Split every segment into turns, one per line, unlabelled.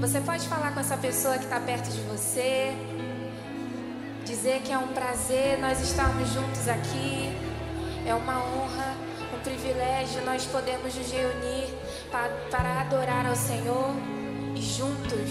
Você pode falar com essa pessoa que está perto de você. Dizer que é um prazer nós estarmos juntos aqui. É uma honra, um privilégio nós podemos nos reunir para, para adorar ao Senhor e juntos,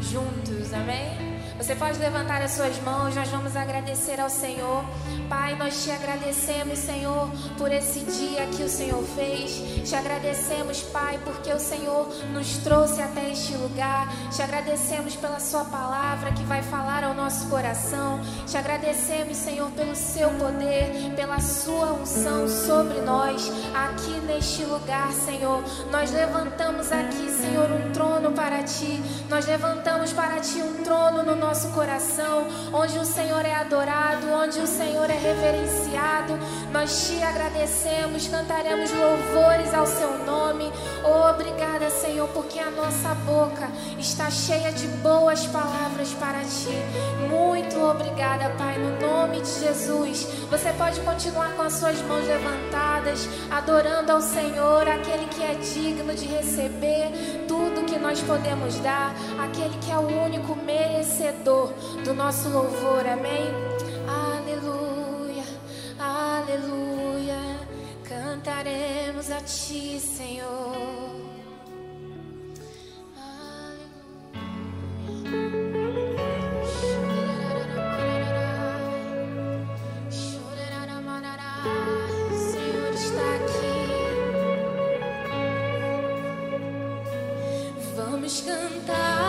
juntos, amém? Você pode levantar as suas mãos, nós vamos agradecer ao Senhor. Pai, nós te agradecemos, Senhor, por esse dia que o Senhor fez. Te agradecemos, Pai, porque o Senhor nos trouxe até este lugar. Te agradecemos pela Sua palavra que vai falar ao nosso coração. Te agradecemos, Senhor, pelo Seu poder, pela Sua unção sobre nós, aqui neste lugar, Senhor. Nós levantamos aqui, Senhor, um trono para Ti. Nós levantamos para Ti um trono no nosso nosso coração, onde o Senhor é adorado, onde o Senhor é reverenciado. Nós te agradecemos, cantaremos louvores ao seu nome. Obrigada, Senhor, porque a nossa boca está cheia de boas palavras para ti. Muito obrigada, Pai, no nome de Jesus. Você pode continuar com as suas mãos levantadas, adorando ao Senhor, aquele que é digno de receber tudo que nós podemos dar, aquele que é o único merecedor merecedor do nosso louvor, amém? Aleluia, aleluia, cantaremos a Ti, Senhor. Vamos cantar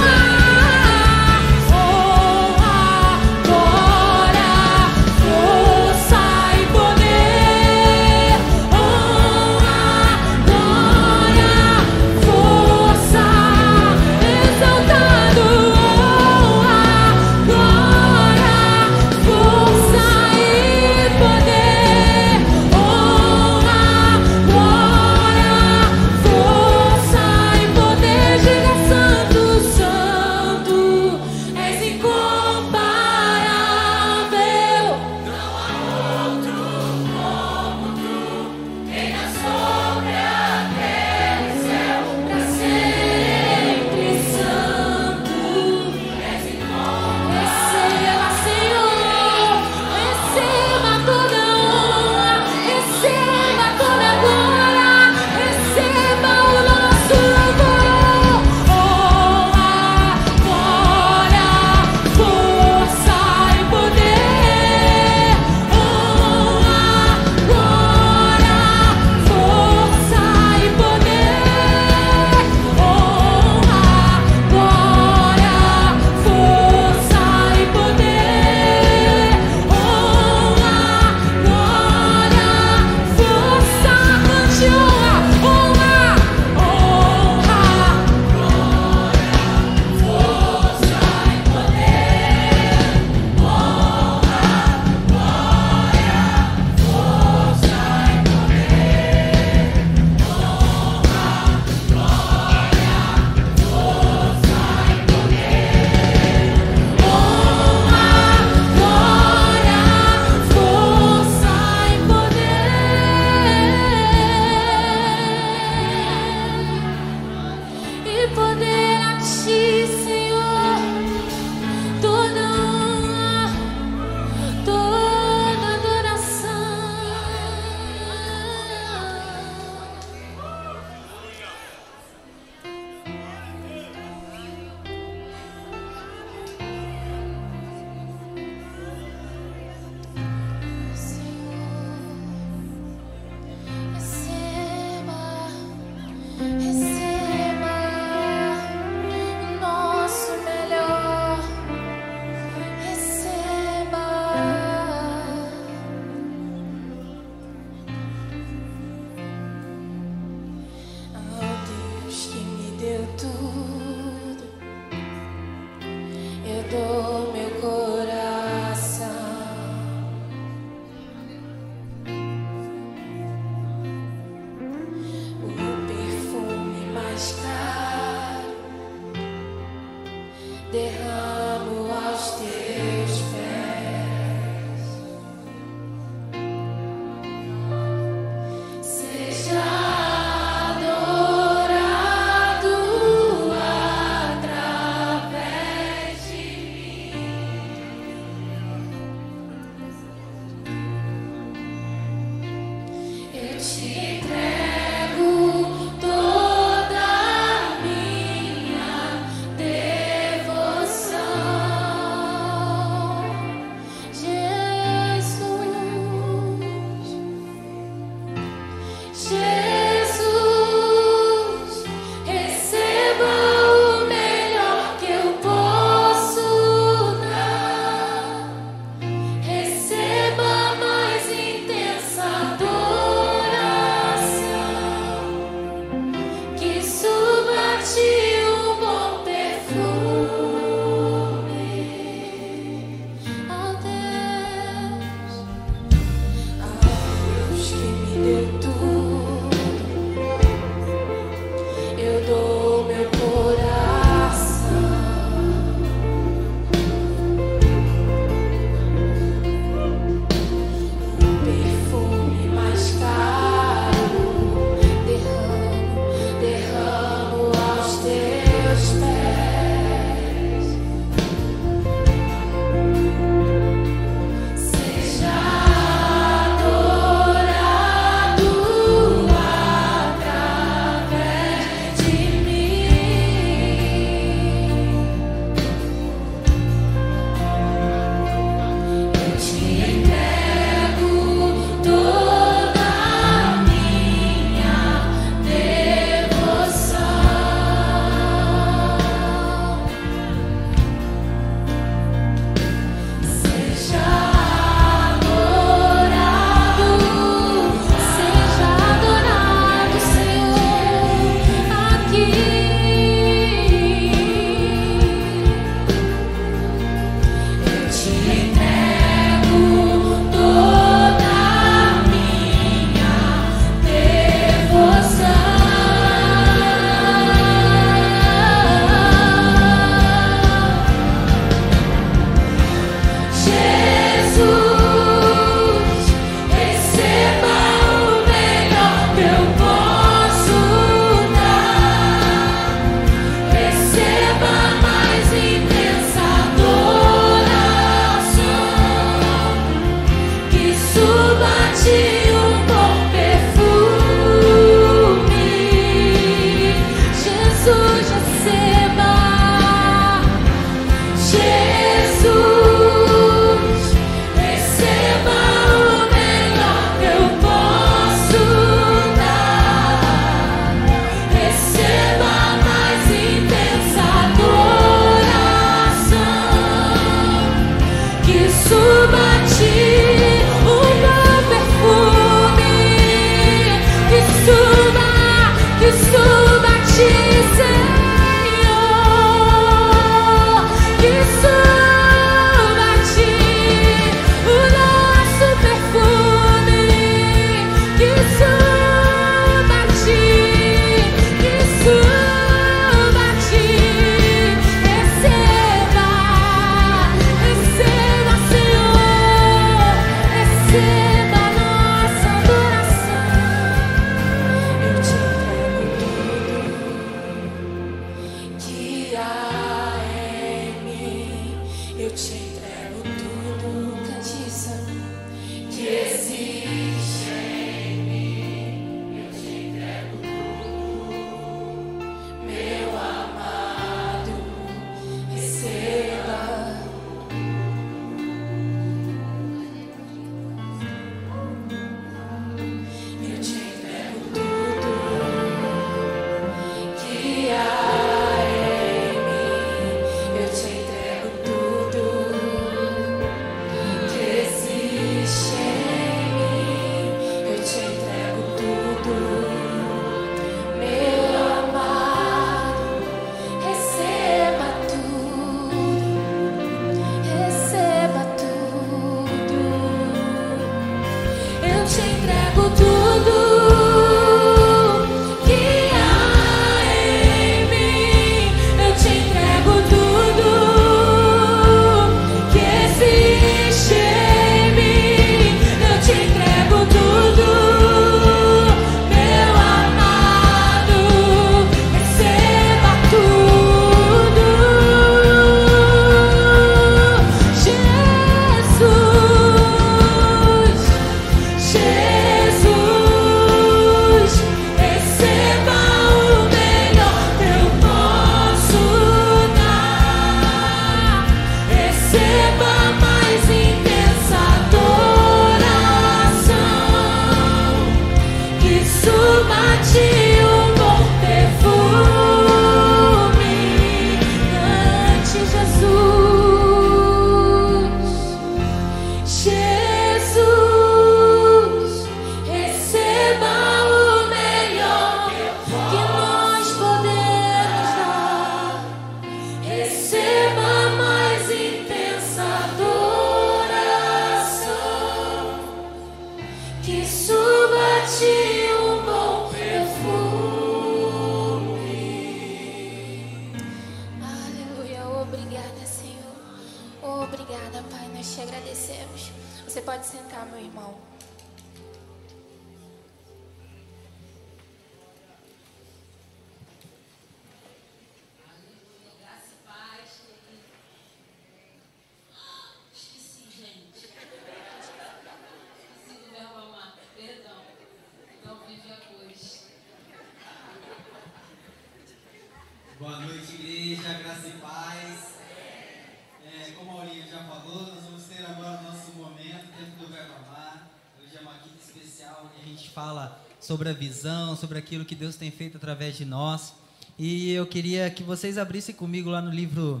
visão, sobre aquilo que Deus tem feito através de nós. E eu queria que vocês abrissem comigo lá no livro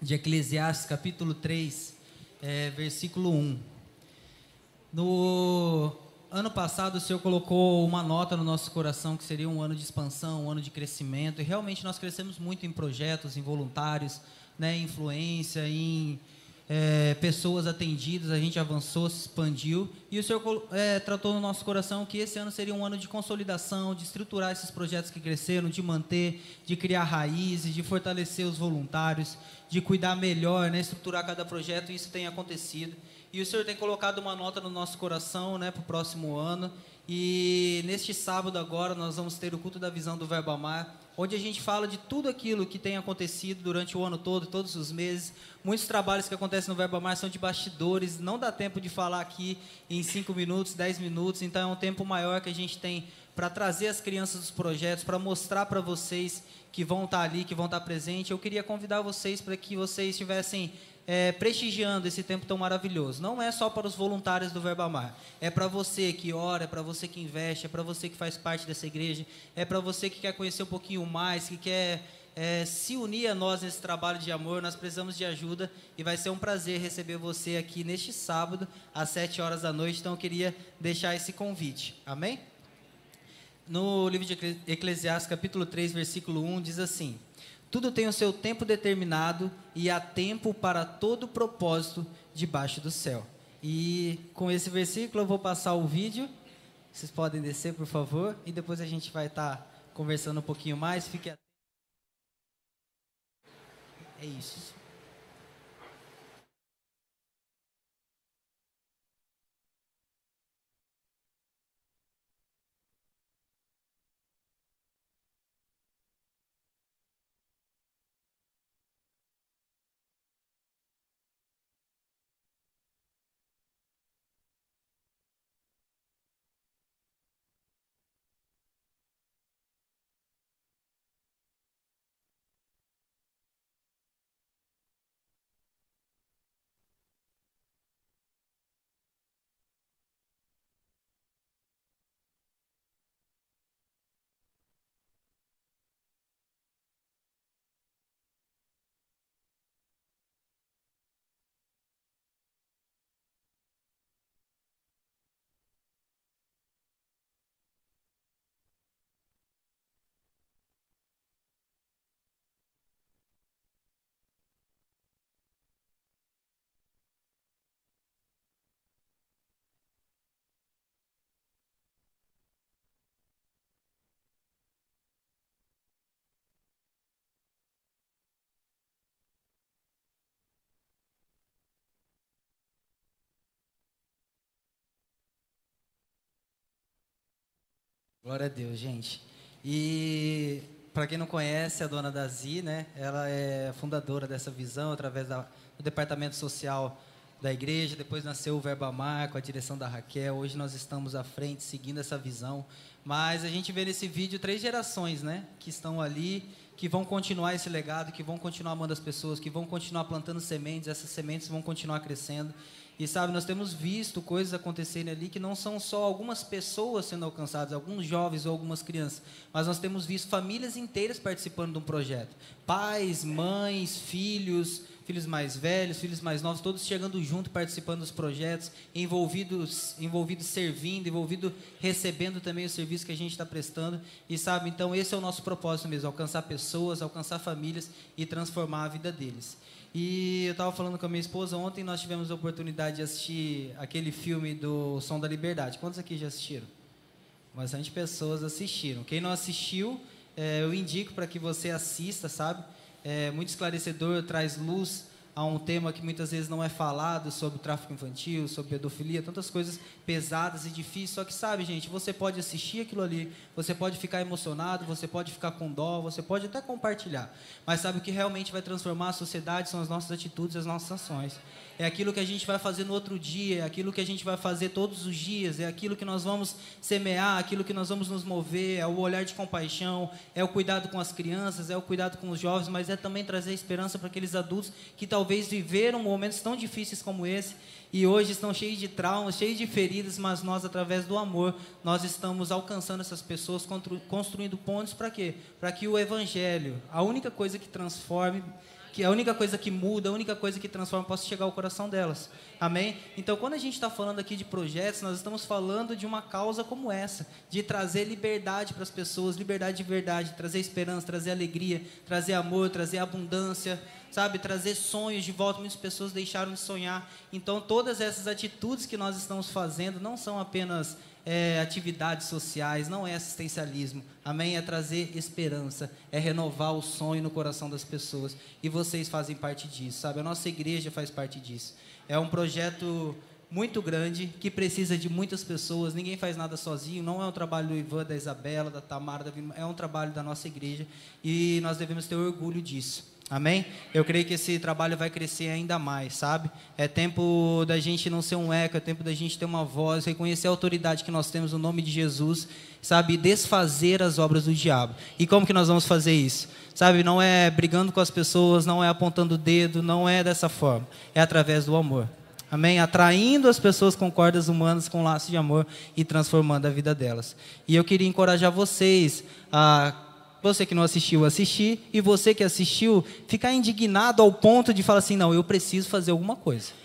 de Eclesiastes, capítulo 3, é, versículo 1. No ano passado o Senhor colocou uma nota no nosso coração que seria um ano de expansão, um ano de crescimento, e realmente nós crescemos muito em projetos, em voluntários, né, em influência, em é, pessoas atendidas, a gente avançou, se expandiu, e o Senhor é, tratou no nosso coração que esse ano seria um ano de consolidação, de estruturar esses projetos que cresceram, de manter, de criar raízes, de fortalecer os voluntários, de cuidar melhor, né, estruturar cada projeto, e isso tem acontecido. E o Senhor tem colocado uma nota no nosso coração né, para o próximo ano. E neste sábado agora nós vamos ter o culto da visão do Verbo Amar, onde a gente fala de tudo aquilo que tem acontecido durante o ano todo, todos os meses. Muitos trabalhos que acontecem no Verbo Amar são de bastidores, não dá tempo de falar aqui em 5 minutos, 10 minutos, então é um tempo maior que a gente tem para trazer as crianças dos projetos, para mostrar para vocês que vão estar ali, que vão estar presentes. Eu queria convidar vocês para que vocês tivessem é, prestigiando esse tempo tão maravilhoso. Não é só para os voluntários do Verbo Amar. É para você que ora, é para você que investe, é para você que faz parte dessa igreja, é para você que quer conhecer um pouquinho mais, que quer é, se unir a nós nesse trabalho de amor. Nós precisamos de ajuda e vai ser um prazer receber você aqui neste sábado, às 7 horas da noite. Então eu queria deixar esse convite. Amém? No livro de Eclesiastes, capítulo 3, versículo 1, diz assim. Tudo tem o seu tempo determinado e há tempo para todo propósito debaixo do céu. E com esse versículo eu vou passar o vídeo. Vocês podem descer, por favor, e depois a gente vai estar tá conversando um pouquinho mais. Fique atento. É isso. Glória a Deus, gente. E para quem não conhece, a dona Dazi, né? Ela é fundadora dessa visão através da, do departamento social da igreja. Depois nasceu o Verbo Amar com a direção da Raquel. Hoje nós estamos à frente seguindo essa visão. Mas a gente vê nesse vídeo três gerações, né? Que estão ali, que vão continuar esse legado, que vão continuar amando as pessoas, que vão continuar plantando sementes. Essas sementes vão continuar crescendo. E sabe, nós temos visto coisas acontecerem ali que não são só algumas pessoas sendo alcançadas, alguns jovens ou algumas crianças, mas nós temos visto famílias inteiras participando de um projeto. Pais, mães, filhos, filhos mais velhos, filhos mais novos, todos chegando junto, participando dos projetos, envolvidos, envolvidos servindo, envolvidos recebendo também o serviço que a gente está prestando. E sabe, então esse é o nosso propósito mesmo, alcançar pessoas, alcançar famílias e transformar a vida deles. E eu estava falando com a minha esposa ontem, nós tivemos a oportunidade de assistir aquele filme do Som da Liberdade. Quantos aqui já assistiram? Bastante pessoas assistiram. Quem não assistiu, é, eu indico para que você assista, sabe? É muito esclarecedor, traz luz a um tema que muitas vezes não é falado sobre tráfico infantil, sobre pedofilia, tantas coisas pesadas e difíceis. Só que sabe, gente, você pode assistir aquilo ali, você pode ficar emocionado, você pode ficar com dó, você pode até compartilhar. Mas sabe o que realmente vai transformar a sociedade são as nossas atitudes, as nossas ações é aquilo que a gente vai fazer no outro dia, é aquilo que a gente vai fazer todos os dias, é aquilo que nós vamos semear, aquilo que nós vamos nos mover, é o olhar de compaixão, é o cuidado com as crianças, é o cuidado com os jovens, mas é também trazer esperança para aqueles adultos que talvez viveram momentos tão difíceis como esse e hoje estão cheios de traumas, cheios de feridas, mas nós, através do amor, nós estamos alcançando essas pessoas, construindo pontos para quê? Para que o Evangelho, a única coisa que transforme que a única coisa que muda, a única coisa que transforma possa chegar ao coração delas. Amém? Então, quando a gente está falando aqui de projetos, nós estamos falando de uma causa como essa, de trazer liberdade para as pessoas, liberdade de verdade, trazer esperança, trazer alegria, trazer amor, trazer abundância, sabe? Trazer sonhos de volta. Muitas pessoas deixaram de sonhar. Então, todas essas atitudes que nós estamos fazendo não são apenas é, atividades sociais, não é assistencialismo. Amém? É trazer esperança, é renovar o sonho no coração das pessoas. E vocês fazem parte disso, sabe? A nossa igreja faz parte disso. É um projeto muito grande que precisa de muitas pessoas. Ninguém faz nada sozinho. Não é um trabalho do Ivan, da Isabela, da Tamara, da é um trabalho da nossa igreja e nós devemos ter orgulho disso. Amém? Eu creio que esse trabalho vai crescer ainda mais, sabe? É tempo da gente não ser um eco, é tempo da gente ter uma voz, reconhecer a autoridade que nós temos no nome de Jesus, sabe? Desfazer as obras do diabo. E como que nós vamos fazer isso? Sabe? Não é brigando com as pessoas, não é apontando o dedo, não é dessa forma. É através do amor. Amém? Atraindo as pessoas com cordas humanas, com laços de amor e transformando a vida delas. E eu queria encorajar vocês a você que não assistiu, assistir, e você que assistiu, ficar indignado ao ponto de falar assim: não, eu preciso fazer alguma coisa.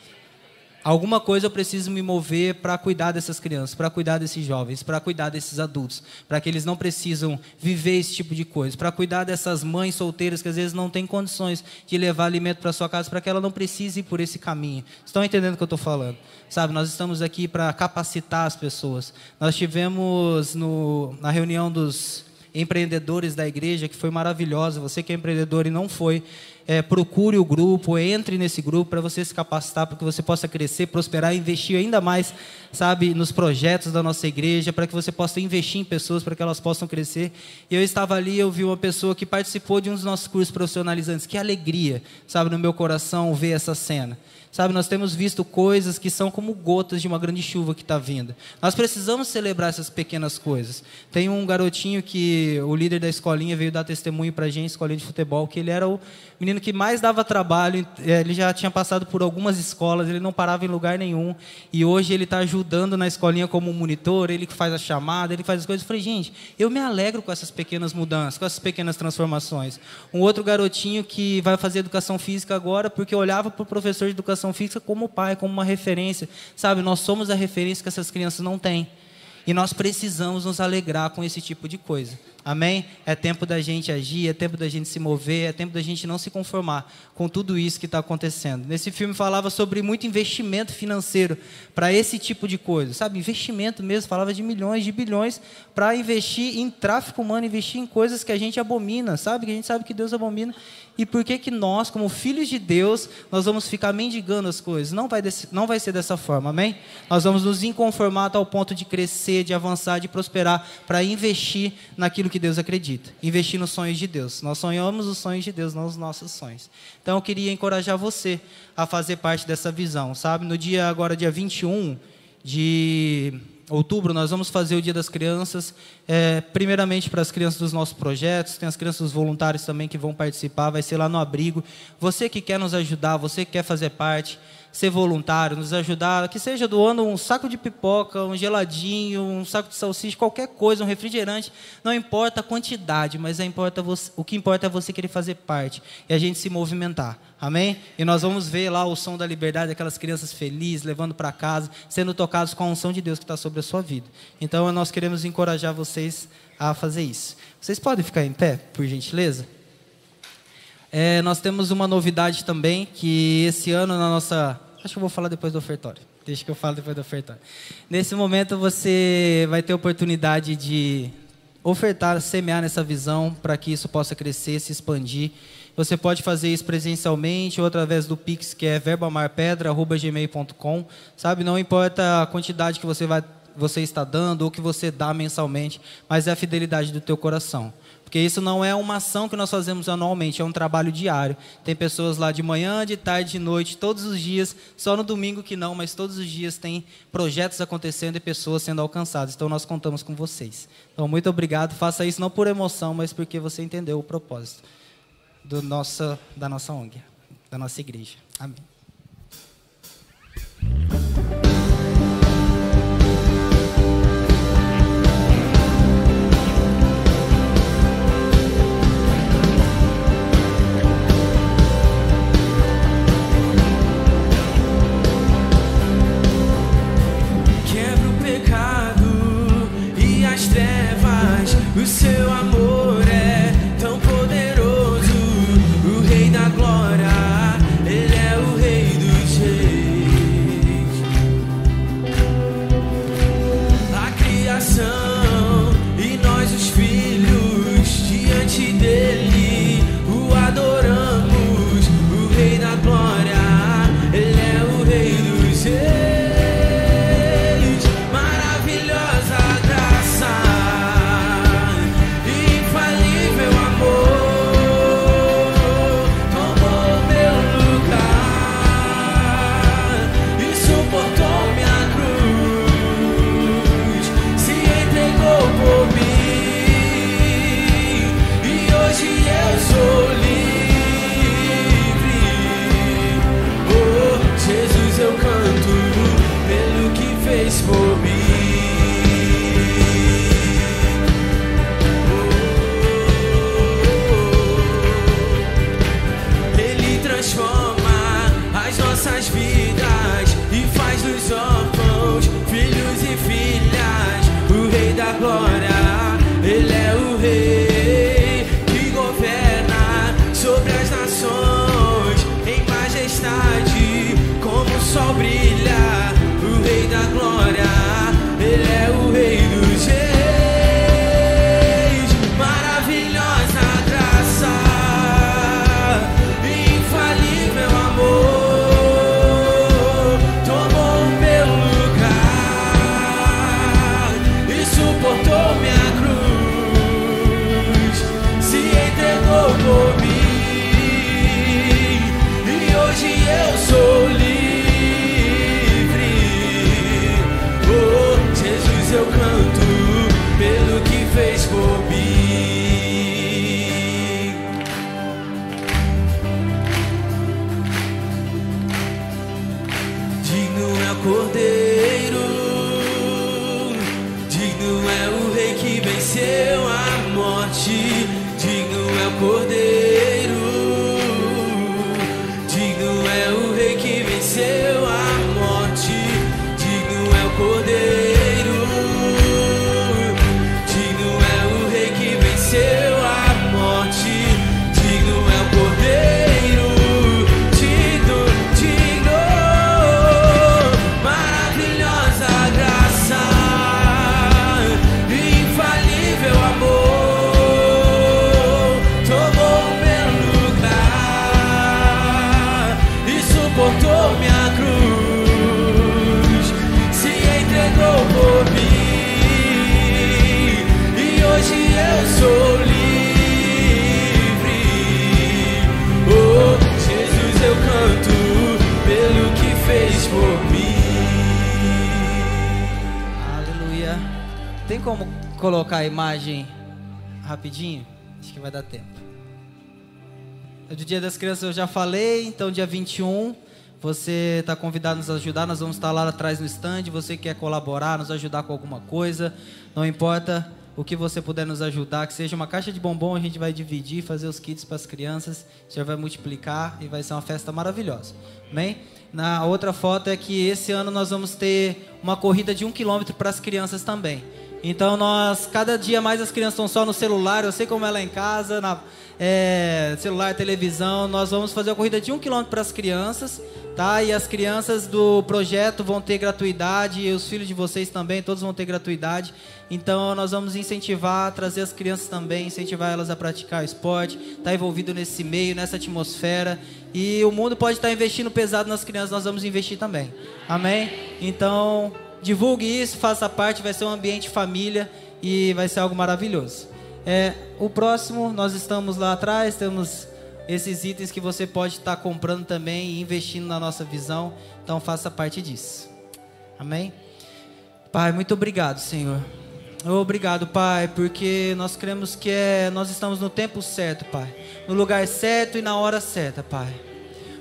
Alguma coisa eu preciso me mover para cuidar dessas crianças, para cuidar desses jovens, para cuidar desses adultos, para que eles não precisam viver esse tipo de coisa, para cuidar dessas mães solteiras que às vezes não têm condições de levar alimento para sua casa, para que ela não precise ir por esse caminho. Estão entendendo o que eu estou falando? Sabe, nós estamos aqui para capacitar as pessoas. Nós tivemos no, na reunião dos empreendedores da igreja, que foi maravilhosa. Você que é empreendedor e não foi, é, procure o grupo, entre nesse grupo para você se capacitar, para que você possa crescer, prosperar, investir ainda mais, sabe, nos projetos da nossa igreja, para que você possa investir em pessoas, para que elas possam crescer. E eu estava ali, eu vi uma pessoa que participou de um dos nossos cursos profissionalizantes. Que alegria, sabe, no meu coração ver essa cena. Sabe, nós temos visto coisas que são como gotas de uma grande chuva que está vindo. Nós precisamos celebrar essas pequenas coisas. Tem um garotinho que o líder da escolinha veio dar testemunho para a gente, escolinha de futebol, que ele era o menino que mais dava trabalho. É, ele já tinha passado por algumas escolas, ele não parava em lugar nenhum. E hoje ele está ajudando na escolinha como monitor, ele que faz a chamada, ele faz as coisas. Eu falei, gente, eu me alegro com essas pequenas mudanças, com essas pequenas transformações. Um outro garotinho que vai fazer educação física agora, porque olhava para o professor de educação educação física como pai, como uma referência. Sabe, nós somos a referência que essas crianças não têm. E nós precisamos nos alegrar com esse tipo de coisa. Amém? É tempo da gente agir, é tempo da gente se mover, é tempo da gente não se conformar com tudo isso que está acontecendo. Nesse filme falava sobre muito investimento financeiro para esse tipo de coisa, sabe? Investimento mesmo, falava de milhões, de bilhões para investir em tráfico humano, investir em coisas que a gente abomina, sabe? Que a gente sabe que Deus abomina. E por que que nós, como filhos de Deus, nós vamos ficar mendigando as coisas? Não vai, desse, não vai ser dessa forma, amém? Nós vamos nos inconformar até o ponto de crescer, de avançar, de prosperar, para investir naquilo que Deus acredita. Investir nos sonhos de Deus. Nós sonhamos os sonhos de Deus, não os nossos sonhos. Então eu queria encorajar você a fazer parte dessa visão, sabe? No dia agora, dia 21 de outubro, nós vamos fazer o Dia das Crianças, é, primeiramente para as crianças dos nossos projetos, tem as crianças voluntárias também que vão participar, vai ser lá no abrigo. Você que quer nos ajudar, você que quer fazer parte, ser voluntário, nos ajudar, que seja doando um saco de pipoca, um geladinho, um saco de salsicha, qualquer coisa, um refrigerante, não importa a quantidade, mas é importa você, o que importa é você querer fazer parte e a gente se movimentar. Amém? E nós vamos ver lá o som da liberdade, aquelas crianças felizes, levando para casa, sendo tocados com a unção de Deus que está sobre a sua vida. Então nós queremos encorajar vocês a fazer isso. Vocês podem ficar em pé, por gentileza? É, nós temos uma novidade também, que esse ano na nossa Acho que eu vou falar depois do ofertório. Deixa que eu falo depois do ofertório. Nesse momento você vai ter oportunidade de ofertar, semear nessa visão para que isso possa crescer, se expandir.
Você pode fazer isso presencialmente ou através do Pix, que é verboamarpedra.gmail.com. Sabe, não importa a quantidade que você, vai, você está dando ou que você dá mensalmente, mas é a fidelidade do teu coração. Porque isso não é uma ação que nós fazemos anualmente, é um trabalho diário. Tem pessoas lá de manhã, de tarde, de noite, todos os dias, só no domingo que não, mas todos os dias tem projetos acontecendo e pessoas sendo alcançadas. Então nós contamos com vocês. Então muito obrigado. Faça isso não por emoção, mas porque você entendeu o propósito do nossa, da nossa ONG, da nossa igreja. Amém. Colocar a imagem rapidinho? Acho que vai dar tempo. É Do Dia das Crianças eu já falei, então dia 21 você está convidado a nos ajudar, nós vamos estar lá atrás no stand. Você quer colaborar, nos ajudar com alguma coisa, não importa o que você puder nos ajudar, que seja uma caixa de bombom, a gente vai dividir, fazer os kits para as crianças, o Senhor vai multiplicar e vai ser uma festa maravilhosa. Amém? Na outra foto é que esse ano nós vamos ter uma corrida de um quilômetro para as crianças também. Então nós, cada dia mais as crianças estão só no celular, eu sei como é lá em casa, na, é, celular, televisão. Nós vamos fazer a corrida de um quilômetro para as crianças,
tá? E as crianças do projeto vão ter gratuidade, e os filhos de vocês também, todos vão ter gratuidade. Então nós vamos incentivar, trazer as crianças também, incentivar elas a praticar esporte, estar tá envolvido nesse meio, nessa atmosfera. E o mundo pode estar tá investindo pesado nas crianças, nós vamos investir também. Amém? Então, divulgue isso, faça parte, vai ser um ambiente família e vai ser algo maravilhoso. É, o próximo, nós estamos lá atrás, temos esses itens que você pode estar comprando também e investindo na nossa visão. Então faça parte disso. Amém? Pai, muito obrigado, Senhor. Obrigado, Pai, porque nós cremos que é, nós estamos no tempo certo, Pai. No lugar certo e na hora certa, Pai.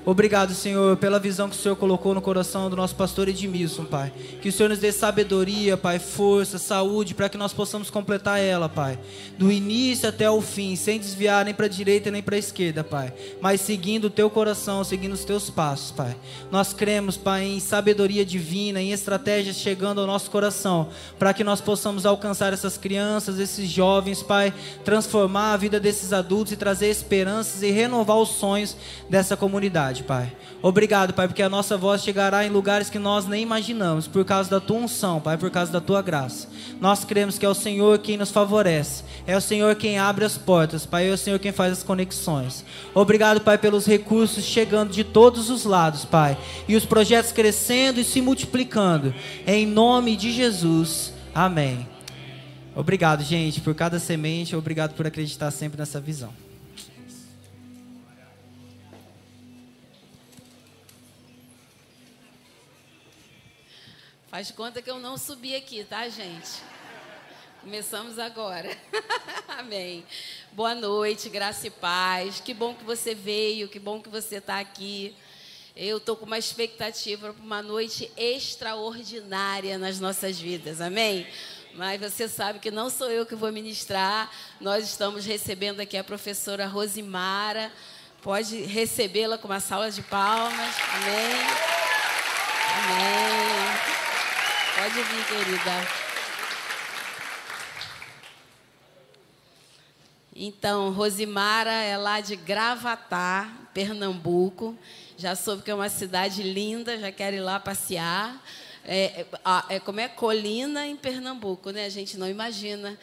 Obrigado, Senhor, pela visão que o Senhor colocou no coração do nosso pastor Edmilson, Pai. Que o Senhor nos dê sabedoria, Pai, força, saúde, para que nós possamos completar ela, Pai. Do início até o fim, sem desviar nem para a direita nem para a esquerda, Pai. Mas seguindo o teu coração, seguindo os teus passos, Pai. Nós cremos, Pai, em sabedoria divina, em estratégias chegando ao nosso coração, para que nós possamos alcançar essas crianças, esses jovens, Pai. Transformar a vida desses adultos e trazer esperanças e renovar os sonhos dessa comunidade. Pai. Obrigado, Pai, porque a nossa voz chegará em lugares que nós nem imaginamos, por causa da tua unção, Pai, por causa da tua graça. Nós cremos que é o Senhor quem nos favorece, é o Senhor quem abre as portas, Pai, é o Senhor quem faz as conexões. Obrigado, Pai, pelos recursos chegando de todos os lados, Pai, e os projetos crescendo e se multiplicando. Em nome de Jesus. Amém. Obrigado, gente, por cada semente. Obrigado por acreditar sempre nessa visão.
Faz conta que eu não subi aqui, tá, gente? Começamos agora. Amém. Boa noite, graça e paz. Que bom que você veio, que bom que você está aqui. Eu estou com uma expectativa para uma noite extraordinária nas nossas vidas. Amém? Mas você sabe que não sou eu que vou ministrar. Nós estamos recebendo aqui a professora Rosimara. Pode recebê-la com uma salva de palmas. Amém. Amém. Pode vir, querida. Então, Rosimara é lá de Gravatar, Pernambuco. Já soube que é uma cidade linda, já quero ir lá passear. É, é, é como é colina em Pernambuco, né? A gente não imagina.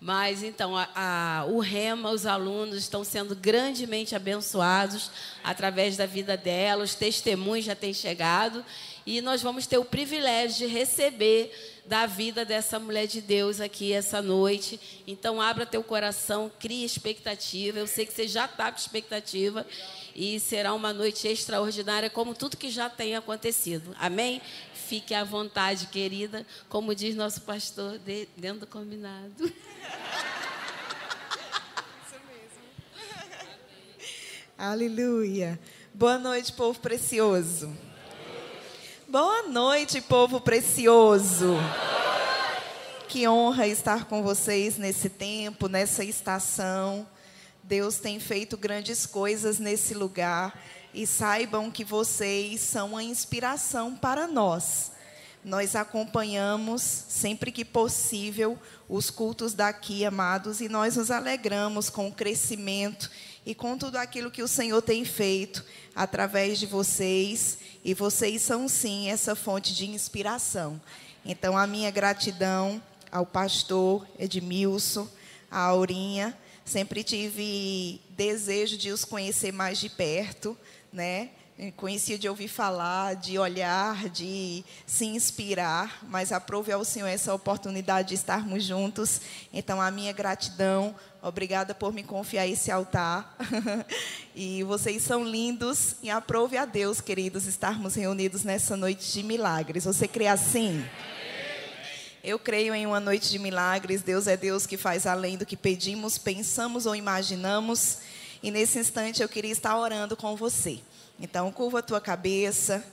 Mas então, a, a, o REMA, os alunos estão sendo grandemente abençoados através da vida dela, os testemunhos já têm chegado e nós vamos ter o privilégio de receber da vida dessa mulher de Deus aqui essa noite. Então, abra teu coração, crie expectativa. Eu sei que você já está com expectativa e será uma noite extraordinária, como tudo que já tem acontecido. Amém? Fique à vontade, querida, como diz nosso pastor, dentro do combinado.
Aleluia. Boa noite, povo precioso. Boa noite, povo precioso. Que honra estar com vocês nesse tempo, nessa estação. Deus tem feito grandes coisas nesse lugar e saibam que vocês são uma inspiração para nós. Nós acompanhamos sempre que possível os cultos daqui, amados, e nós nos alegramos com o crescimento e com tudo aquilo que o Senhor tem feito através de vocês. E vocês são, sim, essa fonte de inspiração. Então, a minha gratidão ao pastor Edmilson, à Aurinha. Sempre tive desejo de os conhecer mais de perto, né? Conhecia de ouvir falar, de olhar, de se inspirar, mas aprove ao Senhor essa oportunidade de estarmos juntos. Então, a minha gratidão, obrigada por me confiar esse altar. e vocês são lindos e aprove a Deus, queridos, estarmos reunidos nessa noite de milagres. Você crê assim? Eu creio em uma noite de milagres. Deus é Deus que faz além do que pedimos, pensamos ou imaginamos. E nesse instante eu queria estar orando com você. Então, curva a tua cabeça.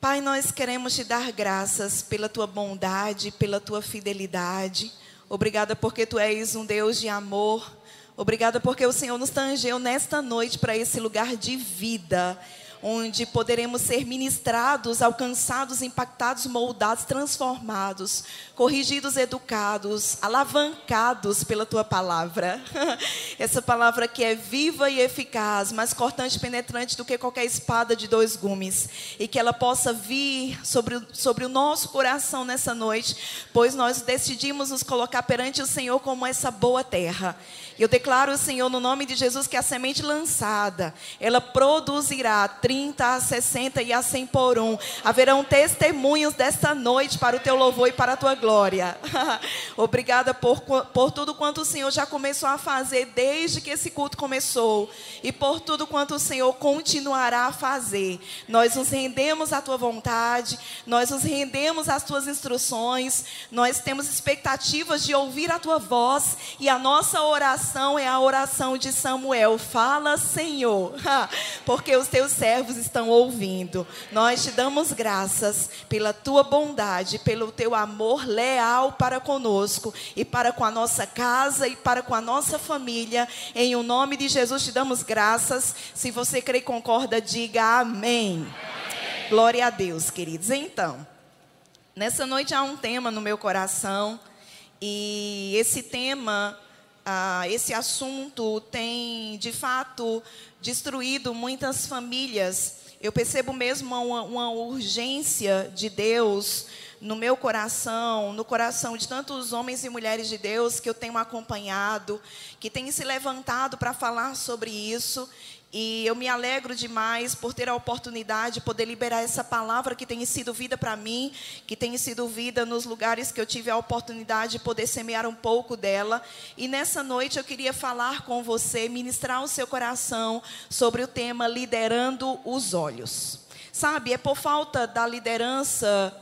Pai, nós queremos te dar graças pela tua bondade, pela tua fidelidade. Obrigada porque tu és um Deus de amor. Obrigada porque o Senhor nos tangeu nesta noite para esse lugar de vida onde poderemos ser ministrados, alcançados, impactados, moldados, transformados, corrigidos, educados, alavancados pela tua palavra. Essa palavra que é viva e eficaz, mais cortante e penetrante do que qualquer espada de dois gumes, e que ela possa vir sobre, sobre o nosso coração nessa noite, pois nós decidimos nos colocar perante o Senhor como essa boa terra. Eu declaro, Senhor, no nome de Jesus, que a semente lançada, ela produzirá 30, a 60 e a 100 por um. Haverão testemunhos desta noite para o teu louvor e para a tua glória. Obrigada por, por tudo quanto o Senhor já começou a fazer desde que esse culto começou. E por tudo quanto o Senhor continuará a fazer. Nós nos rendemos à tua vontade, nós nos rendemos às tuas instruções, nós temos expectativas de ouvir a tua voz e a nossa oração é a oração de Samuel. Fala, Senhor, porque os teus servos estão ouvindo. Nós te damos graças pela tua bondade, pelo teu amor leal para conosco e para com a nossa casa e para com a nossa família. Em o nome de Jesus te damos graças. Se você crê e concorda, diga amém. amém. Glória a Deus, queridos. Então, nessa noite há um tema no meu coração. E esse tema ah, esse assunto tem, de fato, destruído muitas famílias. Eu percebo mesmo uma, uma urgência de Deus no meu coração, no coração de tantos homens e mulheres de Deus que eu tenho acompanhado, que têm se levantado para falar sobre isso. E eu me alegro demais por ter a oportunidade de poder liberar essa palavra que tem sido vida para mim, que tem sido vida nos lugares que eu tive a oportunidade de poder semear um pouco dela. E nessa noite eu queria falar com você, ministrar o seu coração sobre o tema liderando os olhos. Sabe, é por falta da liderança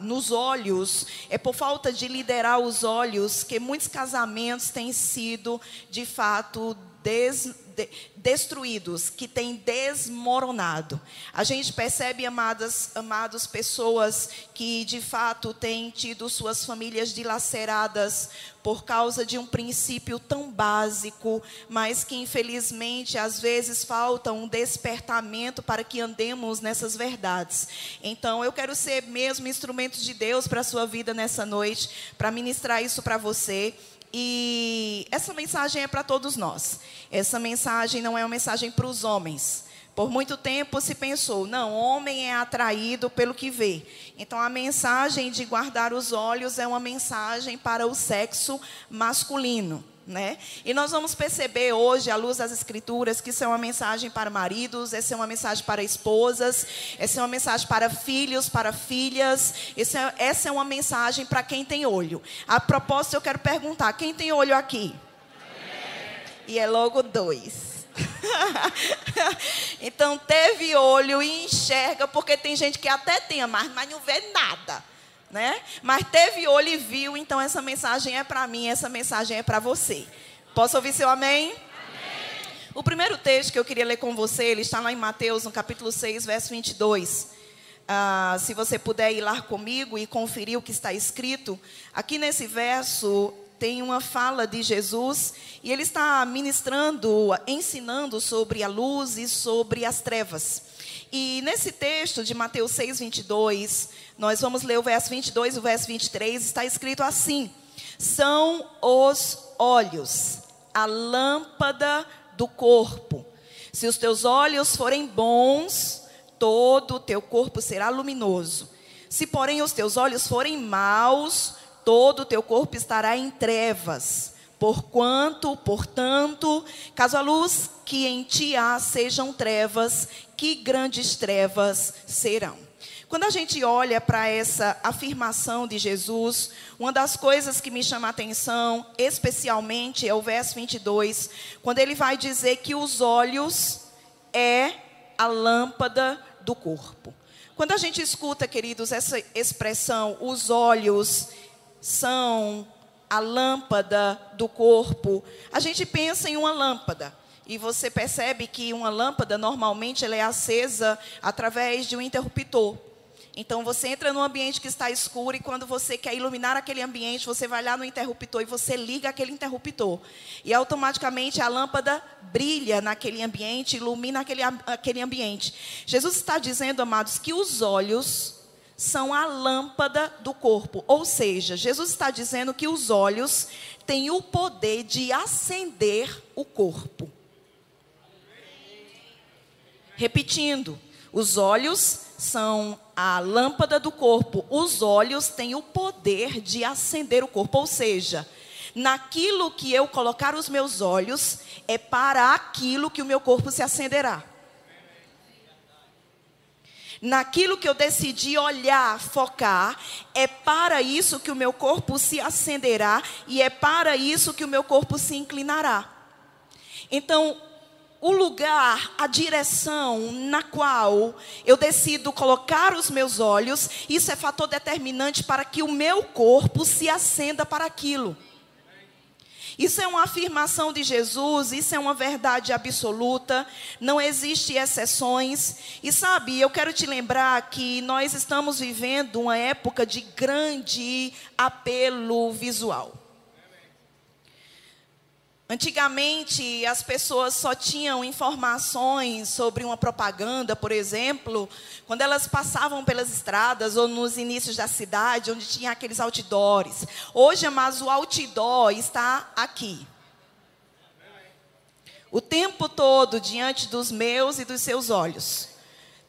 nos olhos, é por falta de liderar os olhos que muitos casamentos têm sido, de fato, des, de, destruídos, que têm desmoronado. A gente percebe, amadas, amados, pessoas que de fato têm tido suas famílias dilaceradas por causa de um princípio tão básico, mas que infelizmente às vezes falta um despertamento para que andemos nessas verdades. Então eu quero ser mesmo instrumento de Deus para a sua vida nessa noite, para ministrar isso para você. E essa mensagem é para todos nós. Essa mensagem não é uma mensagem para os homens. Por muito tempo se pensou, não, homem é atraído pelo que vê. Então a mensagem de guardar os olhos é uma mensagem para o sexo masculino. Né? E nós vamos perceber hoje, à luz das escrituras, que isso é uma mensagem para maridos, essa é uma mensagem para esposas, essa é uma mensagem para filhos, para filhas, essa é, essa é uma mensagem para quem tem olho. A propósito, eu quero perguntar: quem tem olho aqui? E é logo dois. então, teve olho e enxerga, porque tem gente que até tem, mas não vê nada né? Mas teve olho e viu, então essa mensagem é para mim, essa mensagem é para você. Posso ouvir seu amém? O primeiro texto que eu queria ler com você, ele está lá em Mateus, no capítulo 6, verso 22. Ah, se você puder ir lá comigo e conferir o que está escrito, aqui nesse verso tem uma fala de Jesus e ele está ministrando, ensinando sobre a luz e sobre as trevas. E nesse texto de Mateus 6, 22, nós vamos ler o verso 22 e o verso 23, está escrito assim: São os olhos, a lâmpada do corpo. Se os teus olhos forem bons, todo o teu corpo será luminoso. Se, porém, os teus olhos forem maus, todo o teu corpo estará em trevas. Porquanto, portanto, caso a luz que em ti há sejam trevas, que grandes trevas serão. Quando a gente olha para essa afirmação de Jesus, uma das coisas que me chama a atenção, especialmente, é o verso 22, quando ele vai dizer que os olhos é a lâmpada do corpo. Quando a gente escuta, queridos, essa expressão, os olhos são a lâmpada do corpo, a gente pensa em uma lâmpada. E você percebe que uma lâmpada normalmente ela é acesa através de um interruptor. Então você entra num ambiente que está escuro e quando você quer iluminar aquele ambiente, você vai lá no interruptor e você liga aquele interruptor. E automaticamente a lâmpada brilha naquele ambiente, ilumina aquele, aquele ambiente. Jesus está dizendo, amados, que os olhos são a lâmpada do corpo. Ou seja, Jesus está dizendo que os olhos têm o poder de acender o corpo. Repetindo, os olhos são a lâmpada do corpo. Os olhos têm o poder de acender o corpo. Ou seja, naquilo que eu colocar os meus olhos, é para aquilo que o meu corpo se acenderá naquilo que eu decidi olhar, focar, é para isso que o meu corpo se acenderá e é para isso que o meu corpo se inclinará. Então, o lugar, a direção na qual eu decido colocar os meus olhos, isso é fator determinante para que o meu corpo se acenda para aquilo. Isso é uma afirmação de Jesus, isso é uma verdade absoluta, não existe exceções. E sabe, eu quero te lembrar que nós estamos vivendo uma época de grande apelo visual. Antigamente, as pessoas só tinham informações sobre uma propaganda, por exemplo, quando elas passavam pelas estradas ou nos inícios da cidade, onde tinha aqueles outdoors. Hoje, mas o outdoor está aqui. O tempo todo diante dos meus e dos seus olhos.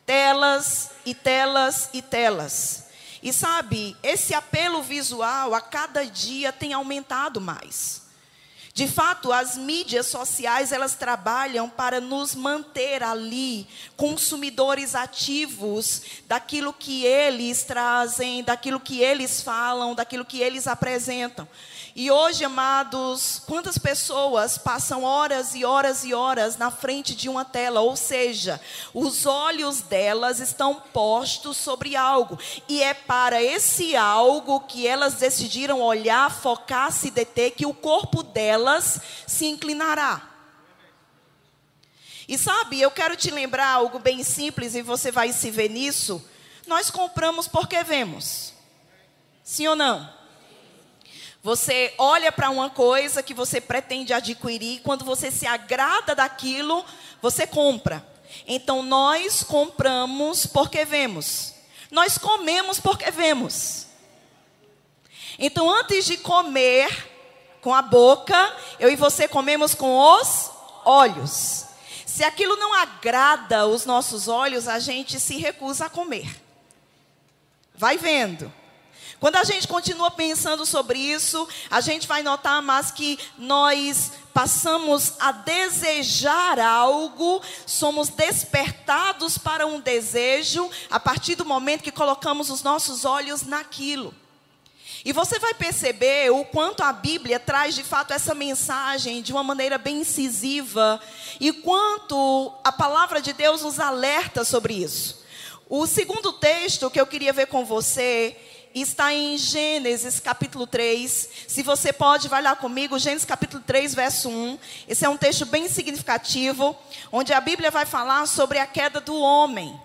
Telas e telas e telas. E sabe, esse apelo visual a cada dia tem aumentado mais. De fato, as mídias sociais, elas trabalham para nos manter ali, consumidores ativos daquilo que eles trazem, daquilo que eles falam, daquilo que eles apresentam. E hoje, amados, quantas pessoas passam horas e horas e horas na frente de uma tela, ou seja, os olhos delas estão postos sobre algo, e é para esse algo que elas decidiram olhar, focar, se deter, que o corpo delas se inclinará. E sabe, eu quero te lembrar algo bem simples e você vai se ver nisso. Nós compramos porque vemos. Sim ou não? Você olha para uma coisa que você pretende adquirir, quando você se agrada daquilo, você compra. Então nós compramos porque vemos. Nós comemos porque vemos. Então antes de comer com a boca, eu e você comemos com os olhos. Se aquilo não agrada os nossos olhos, a gente se recusa a comer. Vai vendo. Quando a gente continua pensando sobre isso, a gente vai notar mais que nós passamos a desejar algo, somos despertados para um desejo a partir do momento que colocamos os nossos olhos naquilo. E você vai perceber o quanto a Bíblia traz de fato essa mensagem de uma maneira bem incisiva e quanto a palavra de Deus nos alerta sobre isso. O segundo texto que eu queria ver com você está em Gênesis capítulo 3. Se você pode, vai lá comigo, Gênesis capítulo 3, verso 1. Esse é um texto bem significativo, onde a Bíblia vai falar sobre a queda do homem.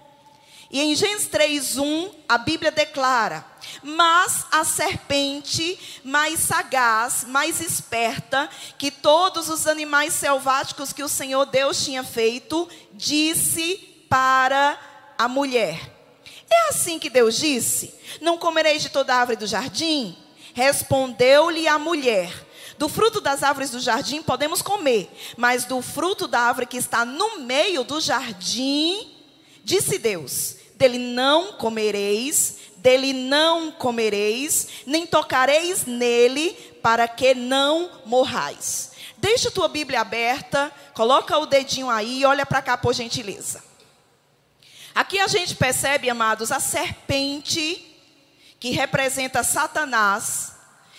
E em Gênesis 3, 1, a Bíblia declara: Mas a serpente, mais sagaz, mais esperta que todos os animais selváticos que o Senhor Deus tinha feito, disse para a mulher: É assim que Deus disse: não comereis de toda árvore do jardim? Respondeu-lhe a mulher: Do fruto das árvores do jardim podemos comer, mas do fruto da árvore que está no meio do jardim, disse Deus: Dele não comereis, dele não comereis, nem tocareis nele, para que não morrais. Deixa a tua Bíblia aberta, coloca o dedinho aí e olha para cá por gentileza. Aqui a gente percebe, amados, a serpente que representa Satanás,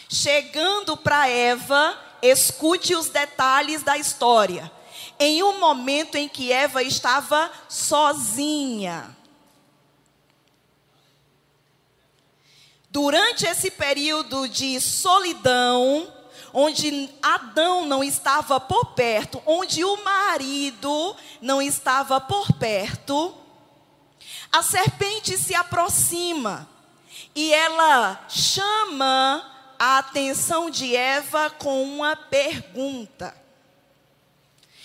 chegando para Eva, escute os detalhes da história. Em um momento em que Eva estava sozinha. Durante esse período de solidão, onde Adão não estava por perto, onde o marido não estava por perto, a serpente se aproxima e ela chama a atenção de Eva com uma pergunta.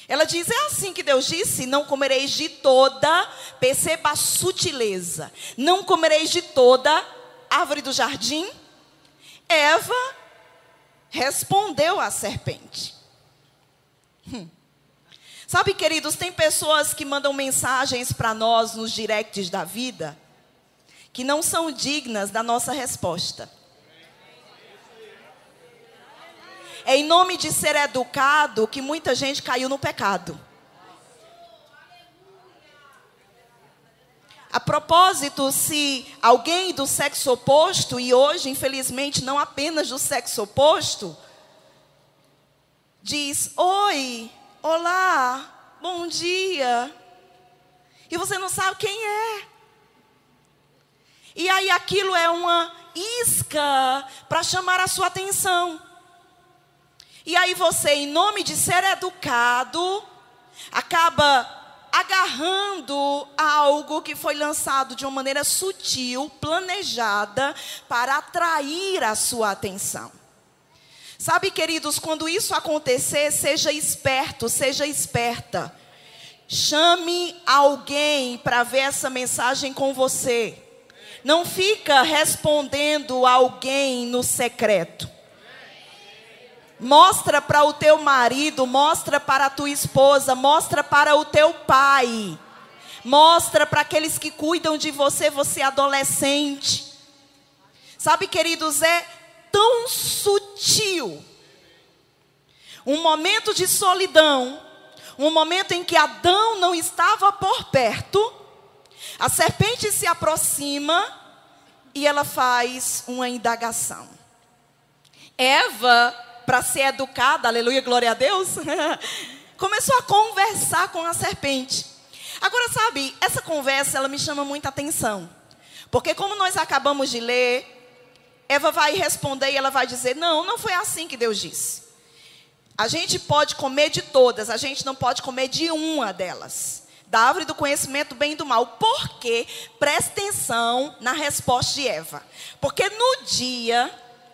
Ela diz: É assim que Deus disse: Não comereis de toda, perceba a sutileza, não comereis de toda árvore do jardim. Eva respondeu à serpente. Hum. Sabe, queridos, tem pessoas que mandam mensagens para nós nos directs da vida que não são dignas da nossa resposta. É em nome de ser educado que muita gente caiu no pecado. A propósito, se alguém do sexo oposto, e hoje, infelizmente, não apenas do sexo oposto, diz: Oi, olá, bom dia, e você não sabe quem é. E aí aquilo é uma isca para chamar a sua atenção. E aí você, em nome de ser educado, acaba agarrando algo que foi lançado de uma maneira sutil, planejada, para atrair a sua atenção. Sabe, queridos, quando isso acontecer, seja esperto, seja esperta. Chame alguém para ver essa mensagem com você. Não fica respondendo alguém no secreto. Mostra para o teu marido, mostra para a tua esposa, mostra para o teu pai. Mostra para aqueles que cuidam de você, você adolescente. Sabe, queridos, é tão sutil. Um momento de solidão, um momento em que Adão não estava por perto. A serpente se aproxima e ela faz uma indagação. Eva para ser educada, aleluia, glória a Deus, começou a conversar com a serpente. Agora, sabe, essa conversa, ela me chama muita atenção. Porque como nós acabamos de ler, Eva vai responder e ela vai dizer: Não, não foi assim que Deus disse. A gente pode comer de todas, a gente não pode comer de uma delas. Da árvore do conhecimento bem e do mal. Por quê? Presta atenção na resposta de Eva. Porque no dia,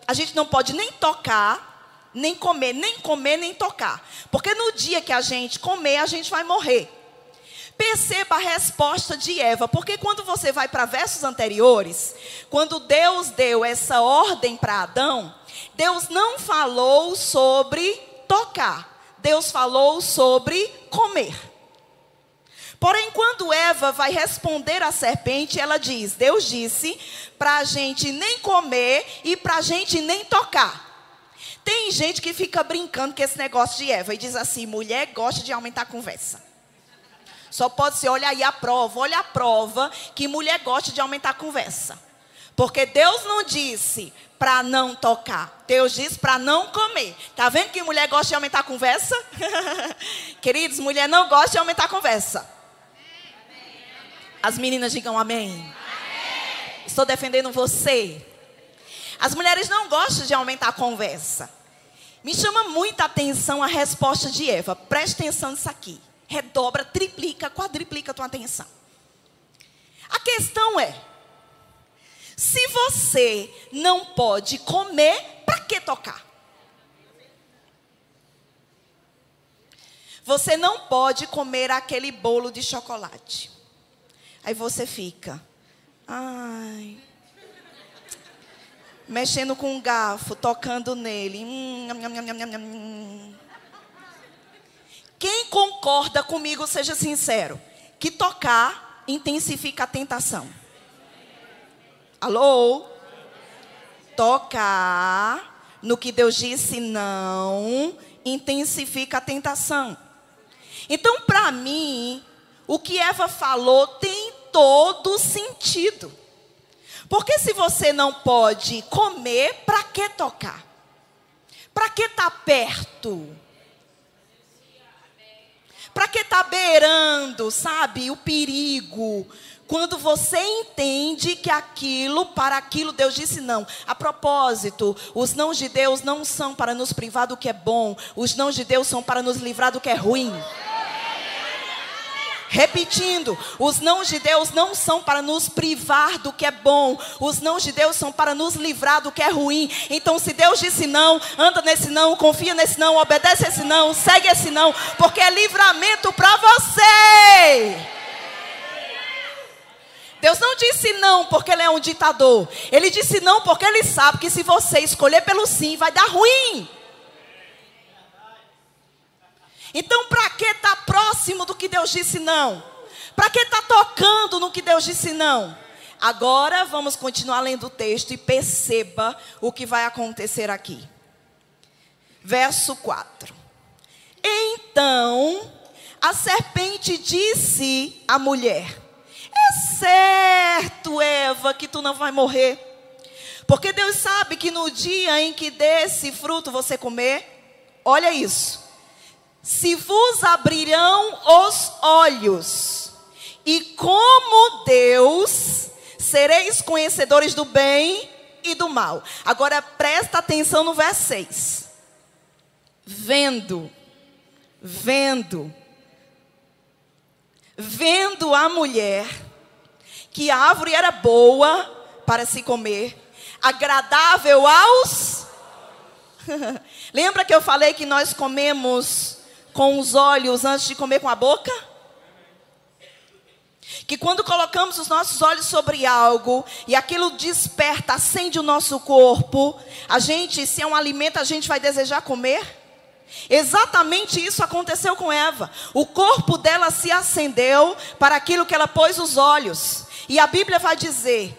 a gente não pode nem tocar, nem comer, nem comer, nem tocar. Porque no dia que a gente comer, a gente vai morrer. Perceba a resposta de Eva, porque quando você vai para versos anteriores, quando Deus deu essa ordem para Adão, Deus não falou sobre tocar, Deus falou sobre comer. Porém, quando Eva vai responder à serpente, ela diz: Deus disse para a gente nem comer e para a gente nem tocar. Tem gente que fica brincando com esse negócio de Eva e diz assim: mulher gosta de aumentar a conversa. Só pode ser, olha aí a prova, olha a prova que mulher gosta de aumentar a conversa. Porque Deus não disse para não tocar, Deus disse para não comer. Tá vendo que mulher gosta de aumentar a conversa? Queridos, mulher não gosta de aumentar a conversa. As meninas digam amém. amém. Estou defendendo você. As mulheres não gostam de aumentar a conversa. Me chama muita atenção a resposta de Eva. Preste atenção nisso aqui. Redobra, triplica, quadriplica a tua atenção. A questão é: se você não pode comer, para que tocar? Você não pode comer aquele bolo de chocolate. Aí você fica, ai, mexendo com um garfo, tocando nele. Hum, Quem concorda comigo, seja sincero, que tocar intensifica a tentação. Alô? Tocar no que Deus disse não intensifica a tentação. Então, para mim, o que Eva falou tem todo sentido. Porque se você não pode comer, para que tocar? Para que estar tá perto? Para que tá beirando, sabe, o perigo? Quando você entende que aquilo, para aquilo Deus disse não. A propósito, os não de Deus não são para nos privar do que é bom, os não de Deus são para nos livrar do que é ruim. Repetindo, os não de Deus não são para nos privar do que é bom, os não de Deus são para nos livrar do que é ruim. Então, se Deus disse não, anda nesse não, confia nesse não, obedece esse não, segue esse não, porque é livramento para você. Deus não disse não porque ele é um ditador. Ele disse não porque ele sabe que se você escolher pelo sim, vai dar ruim. Então, para que estar tá próximo do que Deus disse não? Para que estar tá tocando no que Deus disse não? Agora vamos continuar lendo o texto e perceba o que vai acontecer aqui. Verso 4. Então a serpente disse à mulher: É certo, Eva, que tu não vai morrer. Porque Deus sabe que no dia em que desse fruto você comer, olha isso se vos abrirão os olhos, e como Deus, sereis conhecedores do bem e do mal. Agora presta atenção no verso 6. Vendo, vendo, vendo a mulher que a árvore era boa para se comer, agradável aos. Lembra que eu falei que nós comemos com os olhos antes de comer com a boca? Que quando colocamos os nossos olhos sobre algo e aquilo desperta, acende o nosso corpo, a gente, se é um alimento, a gente vai desejar comer? Exatamente isso aconteceu com Eva. O corpo dela se acendeu para aquilo que ela pôs os olhos. E a Bíblia vai dizer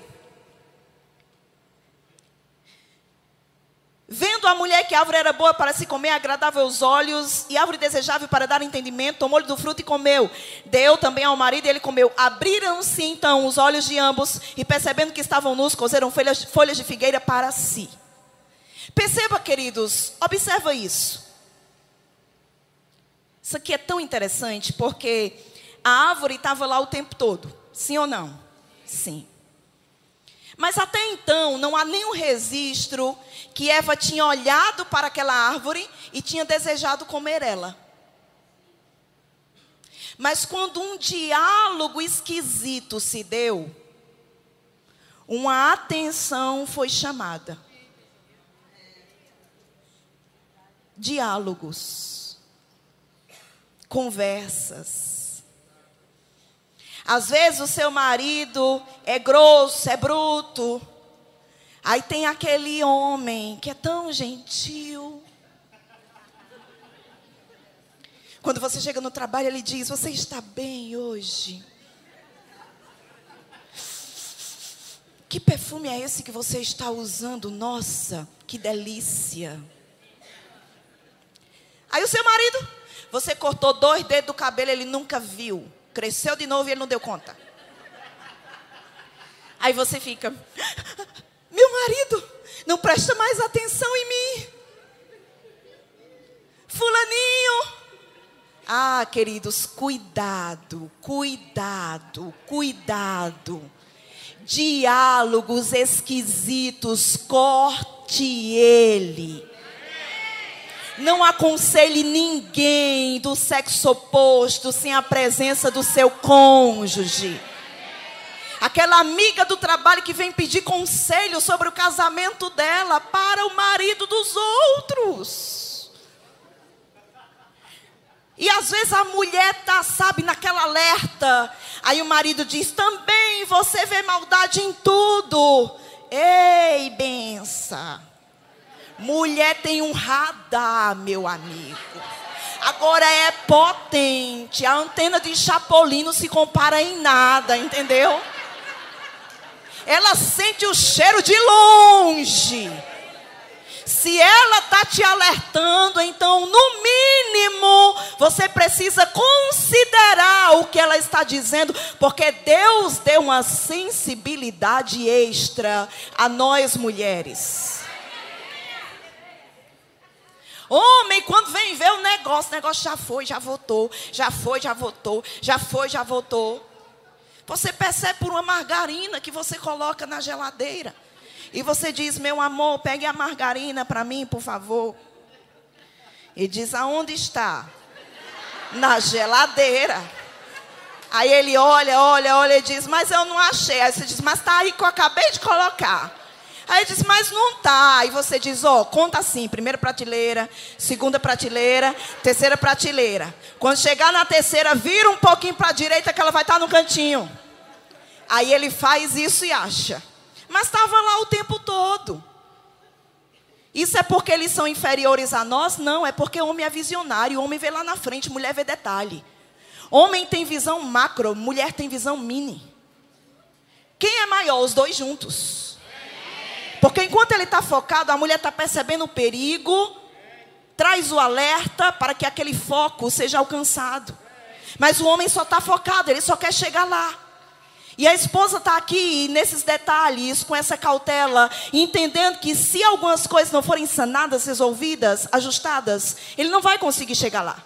Vendo a mulher que a árvore era boa para se comer, agradável aos olhos, e árvore desejável para dar entendimento, tomou-lhe do fruto e comeu. Deu também ao marido e ele comeu. Abriram-se então os olhos de ambos, e percebendo que estavam nus, cozeram folhas, folhas de figueira para si. Perceba, queridos, observa isso. Isso aqui é tão interessante, porque a árvore estava lá o tempo todo. Sim ou não? Sim. Mas até então não há nenhum registro que Eva tinha olhado para aquela árvore e tinha desejado comer ela. Mas quando um diálogo esquisito se deu, uma atenção foi chamada. Diálogos, conversas, às vezes o seu marido é grosso, é bruto. Aí tem aquele homem que é tão gentil. Quando você chega no trabalho, ele diz: Você está bem hoje? Que perfume é esse que você está usando? Nossa, que delícia. Aí o seu marido, você cortou dois dedos do cabelo, ele nunca viu. Cresceu de novo e ele não deu conta. Aí você fica, meu marido não presta mais atenção em mim. Fulaninho. Ah, queridos, cuidado, cuidado, cuidado. Diálogos esquisitos, corte ele. Não aconselhe ninguém do sexo oposto sem a presença do seu cônjuge. Aquela amiga do trabalho que vem pedir conselho sobre o casamento dela para o marido dos outros. E às vezes a mulher tá, sabe, naquela alerta. Aí o marido diz: "Também você vê maldade em tudo". Ei, benção. Mulher tem um radar, meu amigo. Agora é potente. A antena de Chapolin não se compara em nada, entendeu? Ela sente o cheiro de longe. Se ela está te alertando, então, no mínimo, você precisa considerar o que ela está dizendo, porque Deus deu uma sensibilidade extra a nós mulheres. Homem, quando vem ver o negócio, o negócio já foi, já votou, já foi, já votou, já foi, já votou. Você percebe por uma margarina que você coloca na geladeira. E você diz: Meu amor, pegue a margarina para mim, por favor. E diz: Aonde está? Na geladeira. Aí ele olha, olha, olha e diz, mas eu não achei. Aí você diz, mas tá aí que eu acabei de colocar. Aí diz, mas não tá. Aí você diz, ó, oh, conta assim: primeira prateleira, segunda prateleira, terceira prateleira. Quando chegar na terceira, vira um pouquinho para a direita que ela vai estar tá no cantinho. Aí ele faz isso e acha. Mas estava lá o tempo todo. Isso é porque eles são inferiores a nós? Não, é porque o homem é visionário, o homem vê lá na frente, mulher vê detalhe. Homem tem visão macro, mulher tem visão mini. Quem é maior? Os dois juntos. Porque enquanto ele está focado, a mulher está percebendo o perigo, traz o alerta para que aquele foco seja alcançado. Mas o homem só está focado, ele só quer chegar lá. E a esposa está aqui nesses detalhes, com essa cautela, entendendo que se algumas coisas não forem sanadas, resolvidas, ajustadas, ele não vai conseguir chegar lá.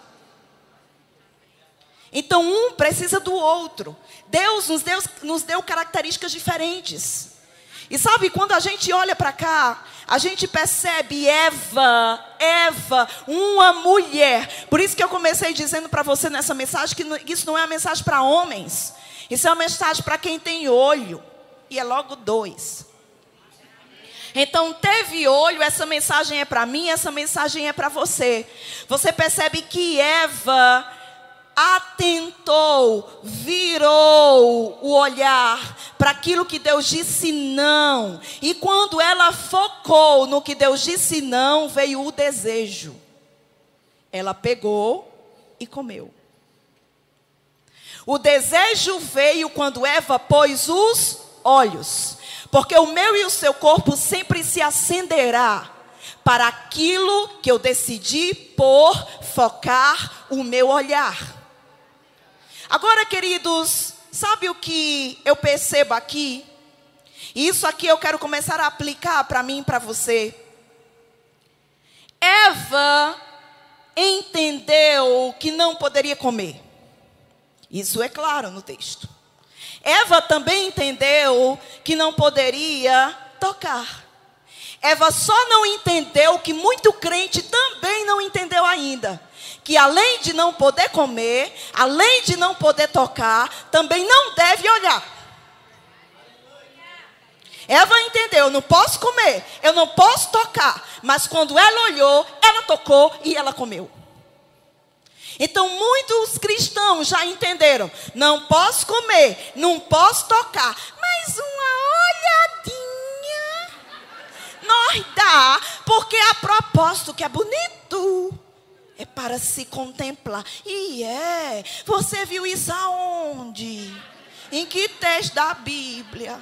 Então, um precisa do outro. Deus nos deu, nos deu características diferentes. E sabe, quando a gente olha para cá, a gente percebe Eva, Eva, uma mulher. Por isso que eu comecei dizendo para você nessa mensagem que isso não é uma mensagem para homens. Isso é uma mensagem para quem tem olho. E é logo dois. Então, teve olho, essa mensagem é para mim, essa mensagem é para você. Você percebe que Eva atentou, virou o olhar para aquilo que Deus disse não. E quando ela focou no que Deus disse não, veio o desejo. Ela pegou e comeu. O desejo veio quando Eva pôs os olhos. Porque o meu e o seu corpo sempre se acenderá para aquilo que eu decidi por focar o meu olhar. Agora, queridos, sabe o que eu percebo aqui? E isso aqui eu quero começar a aplicar para mim e para você. Eva entendeu que não poderia comer. Isso é claro no texto. Eva também entendeu que não poderia tocar. Eva só não entendeu que muito crente também não entendeu ainda. Que além de não poder comer, além de não poder tocar, também não deve olhar. Eva entendeu, eu não posso comer, eu não posso tocar. Mas quando ela olhou, ela tocou e ela comeu. Então muitos cristãos já entenderam: não posso comer, não posso tocar, mas uma olhadinha nós dá, porque a propósito que é bonito. É para se contemplar. E é. Você viu isso aonde? Em que texto da Bíblia?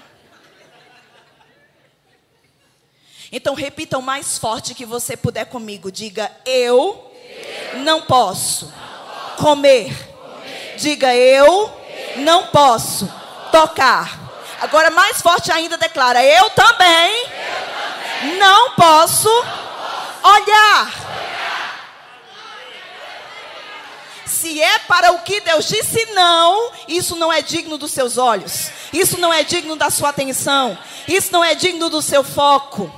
Então repita o mais forte que você puder comigo. Diga: Eu não posso comer. Diga eu não posso tocar. Agora mais forte ainda declara: eu também não posso olhar. Se é para o que Deus disse não, isso não é digno dos seus olhos. Isso não é digno da sua atenção. Isso não é digno do seu foco.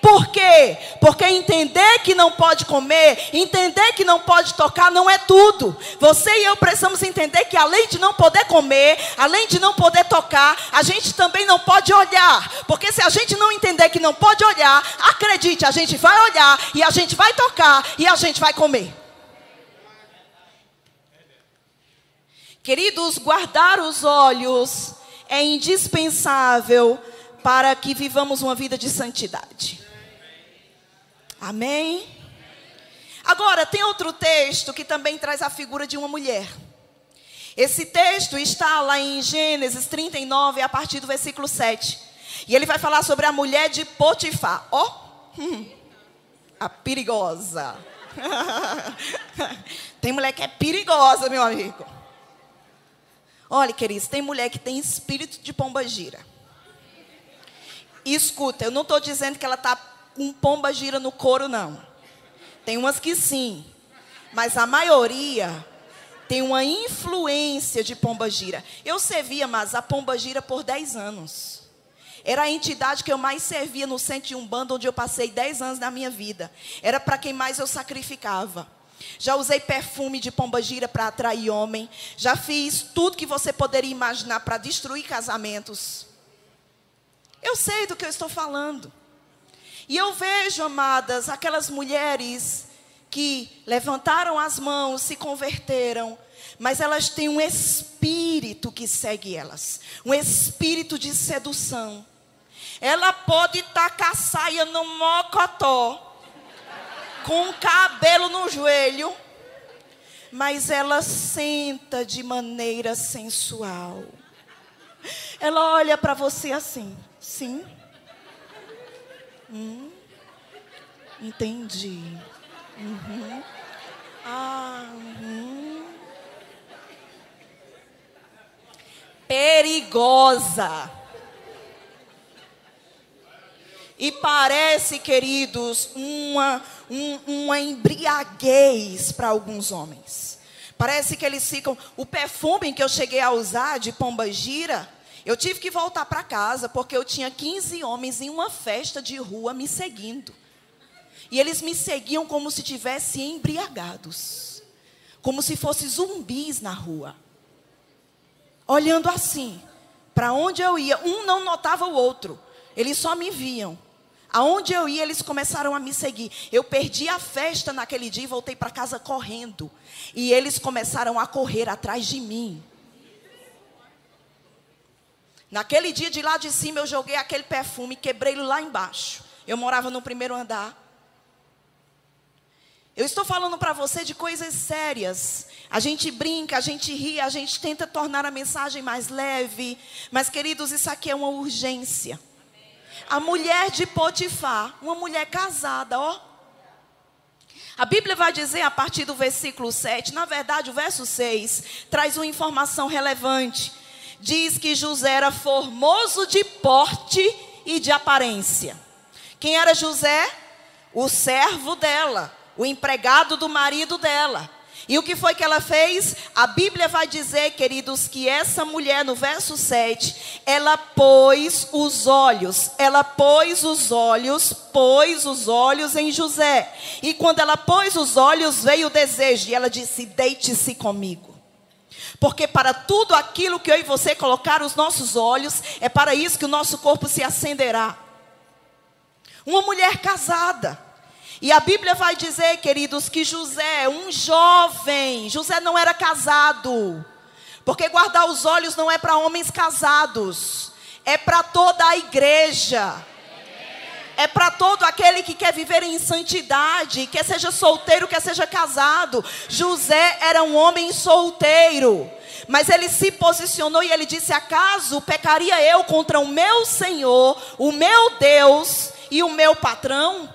Por quê? Porque entender que não pode comer, entender que não pode tocar, não é tudo. Você e eu precisamos entender que além de não poder comer, além de não poder tocar, a gente também não pode olhar. Porque se a gente não entender que não pode olhar, acredite, a gente vai olhar e a gente vai tocar e a gente vai comer. Queridos, guardar os olhos é indispensável para que vivamos uma vida de santidade. Amém? Agora, tem outro texto que também traz a figura de uma mulher. Esse texto está lá em Gênesis 39, a partir do versículo 7. E ele vai falar sobre a mulher de Potifar. Ó, oh, hum, a perigosa. tem mulher que é perigosa, meu amigo. Olha, queridos, tem mulher que tem espírito de pomba gira. E escuta, eu não estou dizendo que ela está com pomba gira no couro, não. Tem umas que sim. Mas a maioria tem uma influência de pomba gira. Eu servia, mas a pomba gira por 10 anos. Era a entidade que eu mais servia no centro de um bando onde eu passei 10 anos da minha vida. Era para quem mais eu sacrificava. Já usei perfume de pomba-gira para atrair homem. Já fiz tudo que você poderia imaginar para destruir casamentos. Eu sei do que eu estou falando. E eu vejo, amadas, aquelas mulheres que levantaram as mãos, se converteram, mas elas têm um espírito que segue elas um espírito de sedução. Ela pode tacar saia no mocotó, com o cabelo no joelho, mas ela senta de maneira sensual. Ela olha para você assim, sim. Hum, entendi. Uhum. Ah, uhum. Perigosa. E parece, queridos, uma, um, uma embriaguez para alguns homens. Parece que eles ficam. O perfume que eu cheguei a usar de pomba gira, eu tive que voltar para casa porque eu tinha 15 homens em uma festa de rua me seguindo. E eles me seguiam como se tivessem embriagados, como se fossem zumbis na rua. Olhando assim, para onde eu ia, um não notava o outro, eles só me viam. Aonde eu ia, eles começaram a me seguir. Eu perdi a festa naquele dia e voltei para casa correndo. E eles começaram a correr atrás de mim. Naquele dia de lá de cima, eu joguei aquele perfume, quebrei ele lá embaixo. Eu morava no primeiro andar. Eu estou falando para você de coisas sérias. A gente brinca, a gente ri, a gente tenta tornar a mensagem mais leve. Mas, queridos, isso aqui é uma urgência. A mulher de Potifar, uma mulher casada, ó. A Bíblia vai dizer a partir do versículo 7, na verdade, o verso 6 traz uma informação relevante. Diz que José era formoso de porte e de aparência. Quem era José? O servo dela, o empregado do marido dela. E o que foi que ela fez? A Bíblia vai dizer, queridos, que essa mulher, no verso 7, ela pôs os olhos, ela pôs os olhos, pôs os olhos em José. E quando ela pôs os olhos, veio o desejo, e ela disse: Deite-se comigo. Porque para tudo aquilo que eu e você colocar os nossos olhos, é para isso que o nosso corpo se acenderá. Uma mulher casada e a Bíblia vai dizer, queridos, que José, um jovem, José não era casado. Porque guardar os olhos não é para homens casados, é para toda a igreja. É para todo aquele que quer viver em santidade, quer seja solteiro, quer seja casado. José era um homem solteiro. Mas ele se posicionou e ele disse: Acaso pecaria eu contra o meu Senhor, o meu Deus e o meu patrão?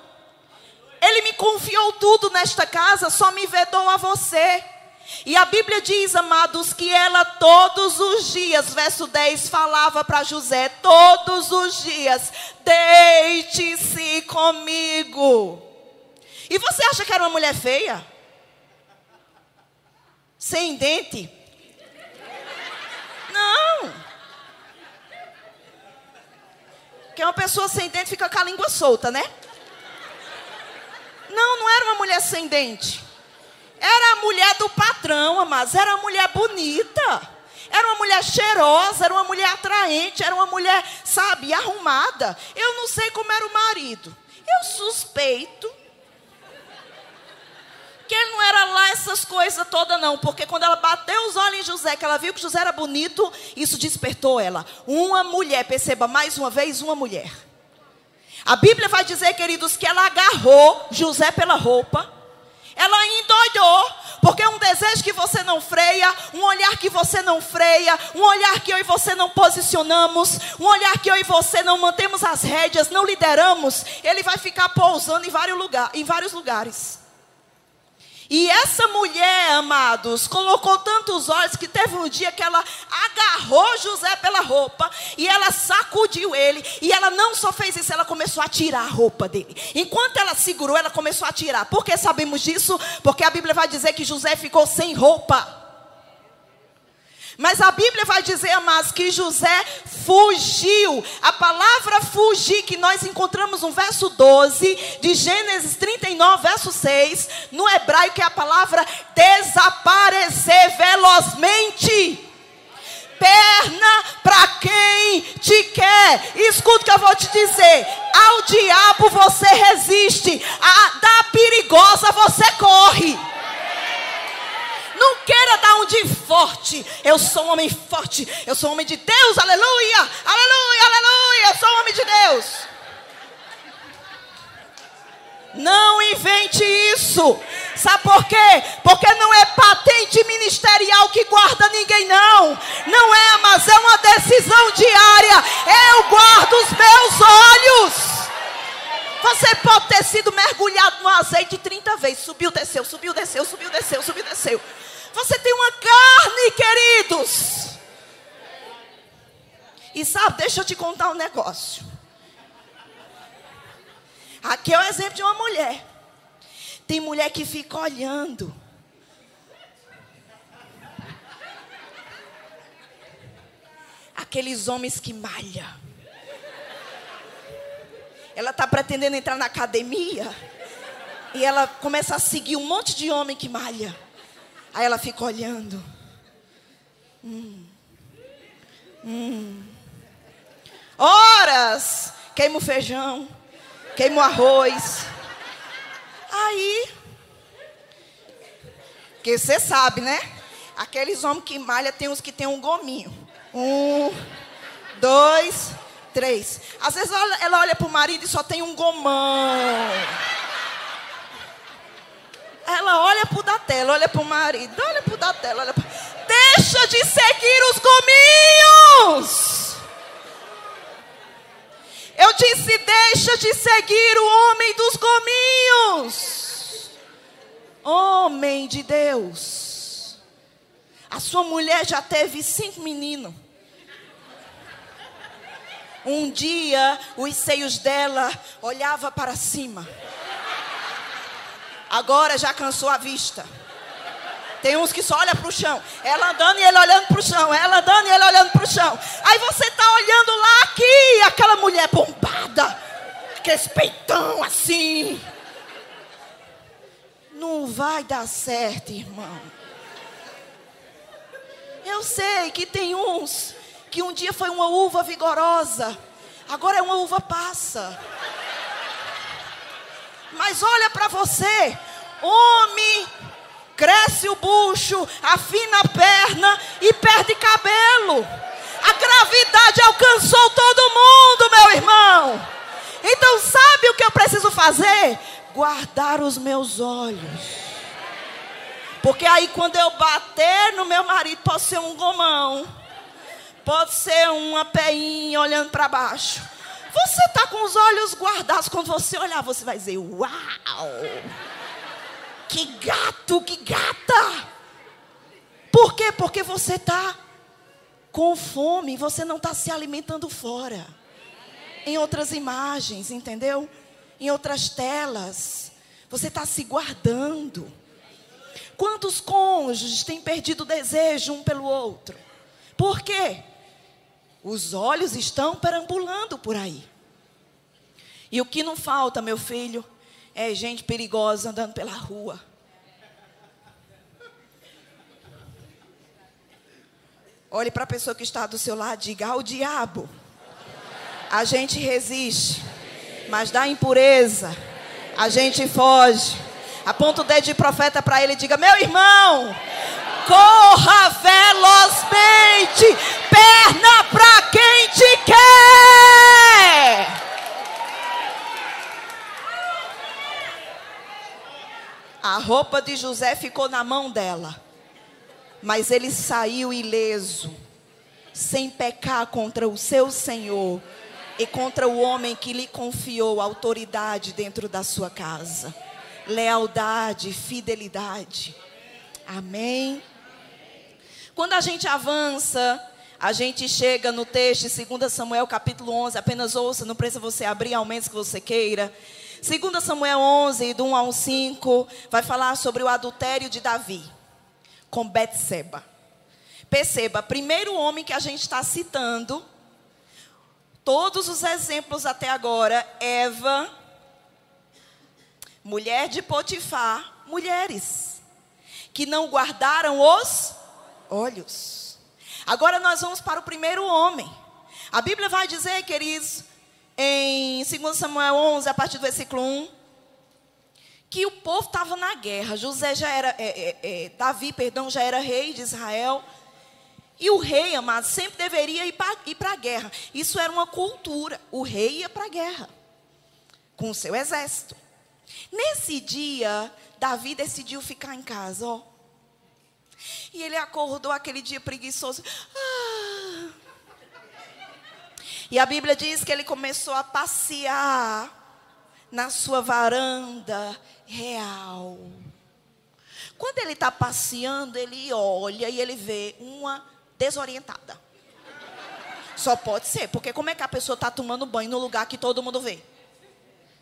Ele me confiou tudo nesta casa, só me vedou a você. E a Bíblia diz, amados, que ela todos os dias, verso 10, falava para José: todos os dias, deite-se comigo. E você acha que era uma mulher feia? Sem dente? Não. Porque uma pessoa sem dente fica com a língua solta, né? Não, não era uma mulher sem dente. Era a mulher do patrão, mas era uma mulher bonita. Era uma mulher cheirosa, era uma mulher atraente, era uma mulher, sabe, arrumada. Eu não sei como era o marido. Eu suspeito que ele não era lá essas coisas todas, não. Porque quando ela bateu os olhos em José, que ela viu que José era bonito, isso despertou ela. Uma mulher, perceba mais uma vez, uma mulher. A Bíblia vai dizer, queridos, que ela agarrou José pela roupa. Ela endoidou, porque um desejo que você não freia, um olhar que você não freia, um olhar que eu e você não posicionamos, um olhar que eu e você não mantemos as rédeas, não lideramos, ele vai ficar pousando em vários, lugar, em vários lugares. E essa mulher, amados, colocou tantos olhos que teve um dia que ela agarrou José pela roupa e ela sacudiu ele. E ela não só fez isso, ela começou a tirar a roupa dele. Enquanto ela segurou, ela começou a tirar. Por que sabemos disso? Porque a Bíblia vai dizer que José ficou sem roupa. Mas a Bíblia vai dizer, amados, que José fugiu. A palavra fugir, que nós encontramos no verso 12 de Gênesis 39, verso 6, no hebraico é a palavra desaparecer velozmente perna para quem te quer. Escuta o que eu vou te dizer. Ao diabo você resiste, a da perigosa você corre. Não queira dar um de forte. Eu sou um homem forte. Eu sou um homem de Deus. Aleluia. Aleluia. Aleluia. Eu sou um homem de Deus. Não invente isso. Sabe por quê? Porque não é patente ministerial que guarda ninguém, não. Não é, mas é uma decisão diária. Eu guardo os meus olhos. Você pode ter sido mergulhado no azeite 30 vezes. Subiu, desceu, subiu, desceu, subiu, desceu, subiu, desceu. Você tem uma carne, queridos. E sabe, deixa eu te contar um negócio. Aqui é o exemplo de uma mulher. Tem mulher que fica olhando. Aqueles homens que malham. Ela está pretendendo entrar na academia. E ela começa a seguir um monte de homem que malha. Aí ela fica olhando. Hum. Hum. Horas. Queima o feijão. Queima o arroz. Aí. Porque você sabe, né? Aqueles homens que malham tem uns que tem um gominho. Um, dois, três. Às vezes ela, ela olha para o marido e só tem um gomão. Ela olha para o da olha para o marido, olha para o da olha pro... Deixa de seguir os gominhos. Eu disse, deixa de seguir o homem dos gominhos. Homem de Deus. A sua mulher já teve cinco meninos. Um dia, os seios dela olhava para cima. Agora já cansou a vista. Tem uns que só olham para o chão. Ela andando e ele olhando para o chão. Ela andando e ele olhando para o chão. Aí você está olhando lá aqui, aquela mulher bombada. Aquele peitão assim. Não vai dar certo, irmão. Eu sei que tem uns que um dia foi uma uva vigorosa. Agora é uma uva passa. Mas olha para você, homem, cresce o bucho, afina a perna e perde cabelo. A gravidade alcançou todo mundo, meu irmão. Então, sabe o que eu preciso fazer? Guardar os meus olhos. Porque aí, quando eu bater no meu marido, pode ser um gomão, pode ser uma peinha olhando para baixo. Você está com os olhos guardados. Quando você olhar, você vai dizer: Uau! Que gato, que gata! Por quê? Porque você está com fome, você não está se alimentando fora. Em outras imagens, entendeu? Em outras telas. Você está se guardando. Quantos cônjuges têm perdido o desejo um pelo outro? Por quê? Os olhos estão perambulando por aí. E o que não falta, meu filho, é gente perigosa andando pela rua. Olhe para a pessoa que está do seu lado e diga: ao diabo. A gente resiste, mas da impureza a gente foge. Aponta o dedo de profeta para ele e diga: Meu irmão, corra velozmente, perna para quem te quer. A roupa de José ficou na mão dela, mas ele saiu ileso, sem pecar contra o seu Senhor e contra o homem que lhe confiou autoridade dentro da sua casa. Lealdade, fidelidade. Amém. Quando a gente avança, a gente chega no texto de 2 Samuel capítulo 11, apenas ouça, não precisa você abrir, ao menos que você queira. 2 Samuel 11, do 1 ao 5, vai falar sobre o adultério de Davi com Betseba. Perceba, primeiro homem que a gente está citando, todos os exemplos até agora, Eva, mulher de Potifar, mulheres, que não guardaram os olhos. Agora nós vamos para o primeiro homem. A Bíblia vai dizer, queridos, em 2 Samuel 11, a partir do versículo 1, que o povo estava na guerra. José já era, é, é, é, Davi, perdão, já era rei de Israel. E o rei, amado, sempre deveria ir para a guerra. Isso era uma cultura. O rei ia para a guerra com o seu exército. Nesse dia, Davi decidiu ficar em casa, ó. E ele acordou aquele dia preguiçoso. Ah. E a Bíblia diz que ele começou a passear na sua varanda real. Quando ele está passeando, ele olha e ele vê uma desorientada. Só pode ser, porque como é que a pessoa está tomando banho no lugar que todo mundo vê?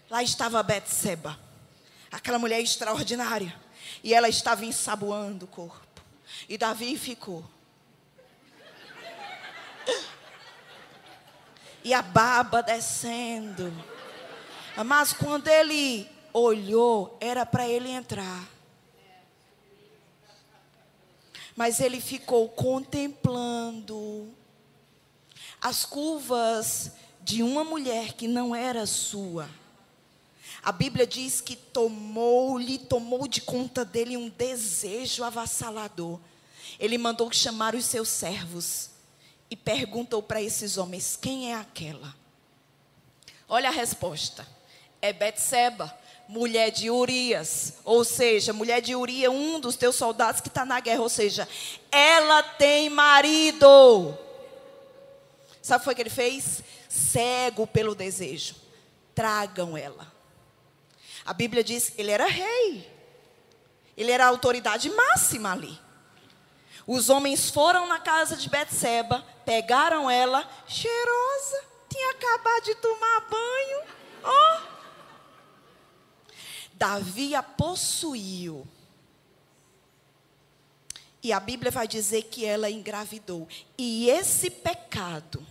Lá estava Betseba, aquela mulher extraordinária, e ela estava ensaboando o corpo. E Davi ficou. E a baba descendo. Mas quando ele olhou, era para ele entrar. Mas ele ficou contemplando as curvas de uma mulher que não era sua. A Bíblia diz que tomou-lhe, tomou de conta dele um desejo avassalador. Ele mandou chamar os seus servos e perguntou para esses homens: quem é aquela? Olha a resposta é Betseba, mulher de Urias, ou seja, mulher de Urias, um dos teus soldados que está na guerra, ou seja, ela tem marido. Sabe o que ele fez? Cego pelo desejo. Tragam ela. A Bíblia diz que ele era rei. Ele era a autoridade máxima ali. Os homens foram na casa de Betseba, pegaram ela, cheirosa, tinha acabado de tomar banho. Ó, oh, Davi a possuiu. E a Bíblia vai dizer que ela engravidou. E esse pecado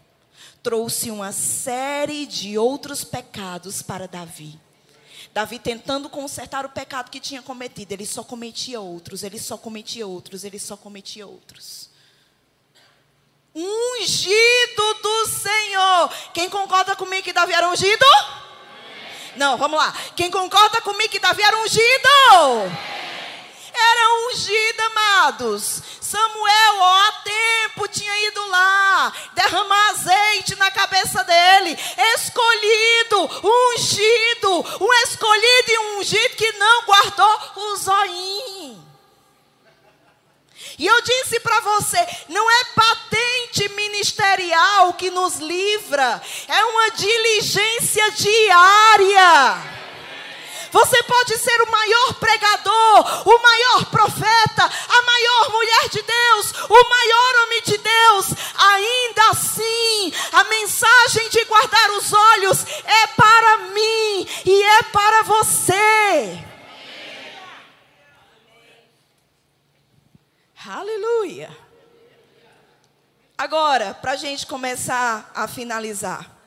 trouxe uma série de outros pecados para Davi. Davi tentando consertar o pecado que tinha cometido, ele só cometia outros, ele só cometia outros, ele só cometia outros. Ungido do Senhor. Quem concorda comigo que Davi era ungido? Não, vamos lá. Quem concorda comigo que Davi era ungido? Era ungido, amados. Samuel, ó, há tempo tinha ido lá derramar azeite na cabeça dele. Escolhido, ungido. Um escolhido e um ungido que não guardou o zoinho. E eu disse para você: não é patente ministerial que nos livra, é uma diligência diária. Você pode ser o maior pregador, o maior profeta, a maior mulher de Deus, o maior homem de Deus. Ainda assim, a mensagem de guardar os olhos é para mim e é para você. Aleluia. Agora, para a gente começar a finalizar,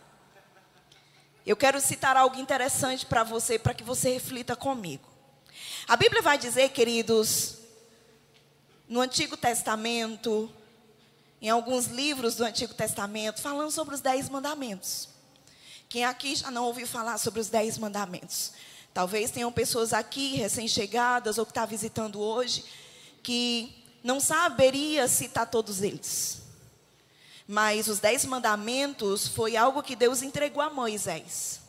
eu quero citar algo interessante para você, para que você reflita comigo. A Bíblia vai dizer, queridos, no Antigo Testamento, em alguns livros do Antigo Testamento, falando sobre os Dez Mandamentos. Quem aqui já não ouviu falar sobre os Dez Mandamentos? Talvez tenham pessoas aqui, recém-chegadas, ou que estão tá visitando hoje, que não saberia citar todos eles. Mas os dez mandamentos foi algo que Deus entregou a Moisés.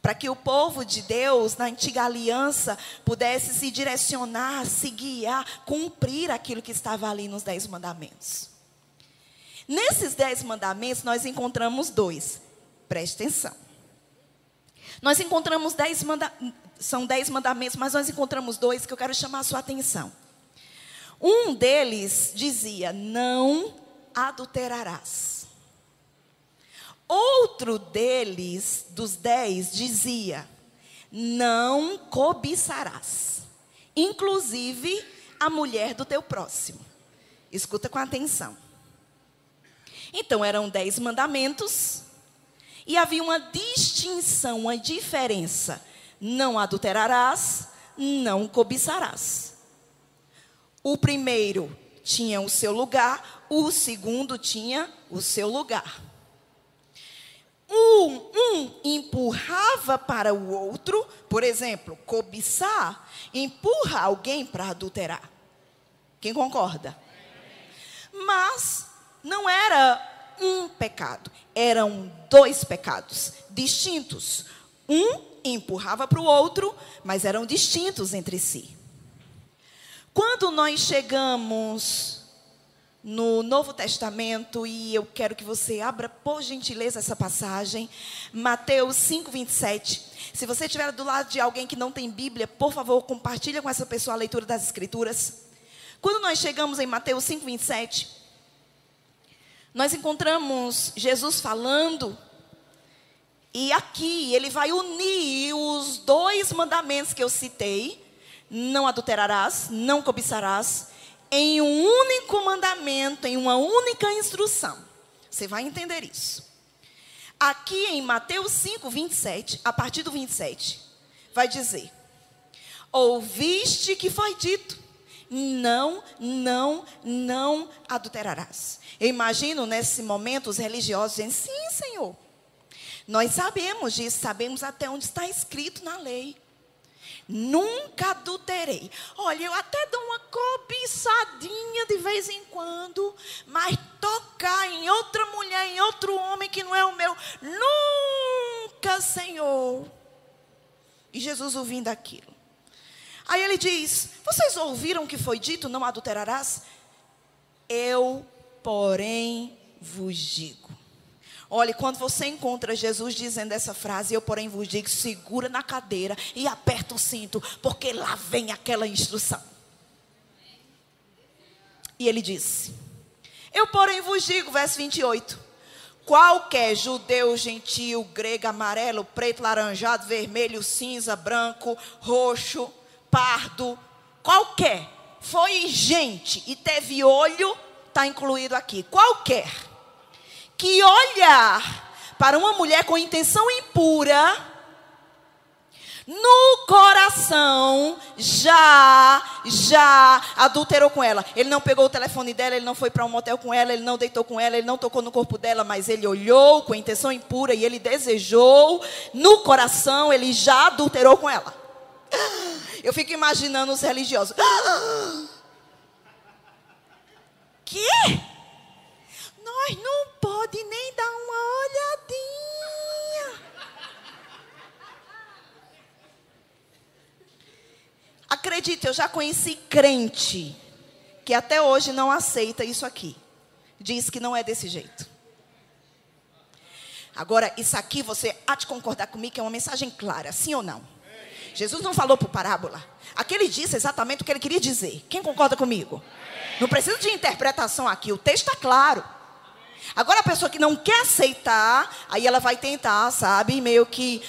Para que o povo de Deus, na antiga aliança, pudesse se direcionar, se guiar, cumprir aquilo que estava ali nos dez mandamentos. Nesses dez mandamentos, nós encontramos dois. Preste atenção. Nós encontramos dez mandamentos, são dez mandamentos, mas nós encontramos dois que eu quero chamar a sua atenção. Um deles dizia: Não adulterarás. Outro deles, dos dez, dizia: Não cobiçarás, inclusive a mulher do teu próximo. Escuta com atenção. Então, eram dez mandamentos e havia uma distinção, uma diferença. Não adulterarás, não cobiçarás. O primeiro tinha o seu lugar, o segundo tinha o seu lugar. Um, um empurrava para o outro, por exemplo, cobiçar, empurra alguém para adulterar. Quem concorda? Mas não era um pecado, eram dois pecados distintos. Um empurrava para o outro, mas eram distintos entre si. Quando nós chegamos no Novo Testamento, e eu quero que você abra, por gentileza, essa passagem, Mateus 5, 27. Se você estiver do lado de alguém que não tem Bíblia, por favor, compartilha com essa pessoa a leitura das Escrituras. Quando nós chegamos em Mateus 5, 27, nós encontramos Jesus falando, e aqui ele vai unir os dois mandamentos que eu citei não adulterarás, não cobiçarás, em um único mandamento, em uma única instrução. Você vai entender isso. Aqui em Mateus 5, 27, a partir do 27, vai dizer: Ouviste que foi dito, não, não, não adulterarás. Eu imagino nesse momento os religiosos dizendo: Sim, Senhor. Nós sabemos disso, sabemos até onde está escrito na lei. Nunca adulterei. Olha, eu até dou uma cobiçadinha de vez em quando, mas tocar em outra mulher, em outro homem que não é o meu, nunca, Senhor. E Jesus ouvindo aquilo. Aí ele diz: Vocês ouviram que foi dito: Não adulterarás? Eu, porém, vos digo. Olhe, quando você encontra Jesus dizendo essa frase, eu, porém, vos digo: segura na cadeira e aperta o cinto, porque lá vem aquela instrução. E ele disse: Eu, porém, vos digo, verso 28. Qualquer judeu, gentil, grego, amarelo, preto, laranjado, vermelho, cinza, branco, roxo, pardo, qualquer, foi gente e teve olho, está incluído aqui. Qualquer que olhar para uma mulher com intenção impura, no coração já, já adulterou com ela. Ele não pegou o telefone dela, ele não foi para um motel com ela, ele não deitou com ela, ele não tocou no corpo dela, mas ele olhou com intenção impura e ele desejou, no coração, ele já adulterou com ela. Eu fico imaginando os religiosos. Que? Nós não pode nem dar uma olhadinha. Acredite, eu já conheci crente que até hoje não aceita isso aqui. Diz que não é desse jeito. Agora, isso aqui você há de concordar comigo que é uma mensagem clara, sim ou não? Jesus não falou por parábola. Aquele disse exatamente o que ele queria dizer. Quem concorda comigo? Não precisa de interpretação aqui, o texto está claro. Agora a pessoa que não quer aceitar, aí ela vai tentar, sabe, meio que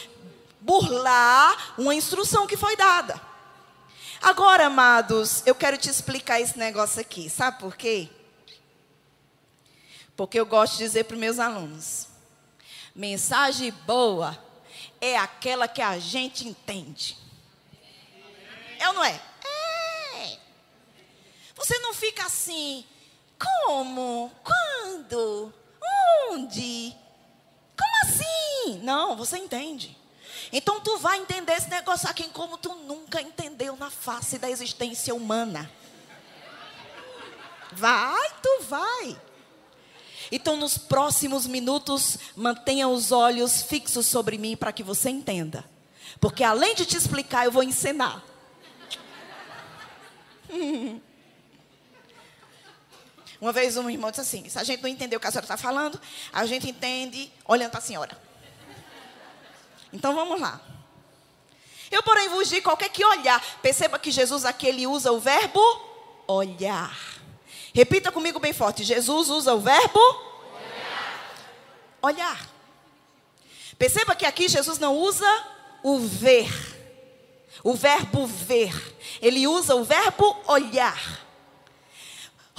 burlar uma instrução que foi dada. Agora, amados, eu quero te explicar esse negócio aqui. Sabe por quê? Porque eu gosto de dizer para os meus alunos: mensagem boa é aquela que a gente entende. É ou não é? É. Você não fica assim, como? Quando? Onde? Como assim? Não, você entende. Então tu vai entender esse negócio aqui como tu nunca entendeu na face da existência humana. Vai, tu vai. Então, nos próximos minutos, mantenha os olhos fixos sobre mim para que você entenda. Porque além de te explicar, eu vou ensinar. Uma vez um irmão disse assim: se a gente não entender o que a senhora está falando, a gente entende olhando para a senhora. Então vamos lá. Eu, porém, vos digo qualquer que olhar. Perceba que Jesus aqui ele usa o verbo olhar. Repita comigo bem forte. Jesus usa o verbo olhar. olhar. Perceba que aqui Jesus não usa o ver. O verbo ver. Ele usa o verbo olhar.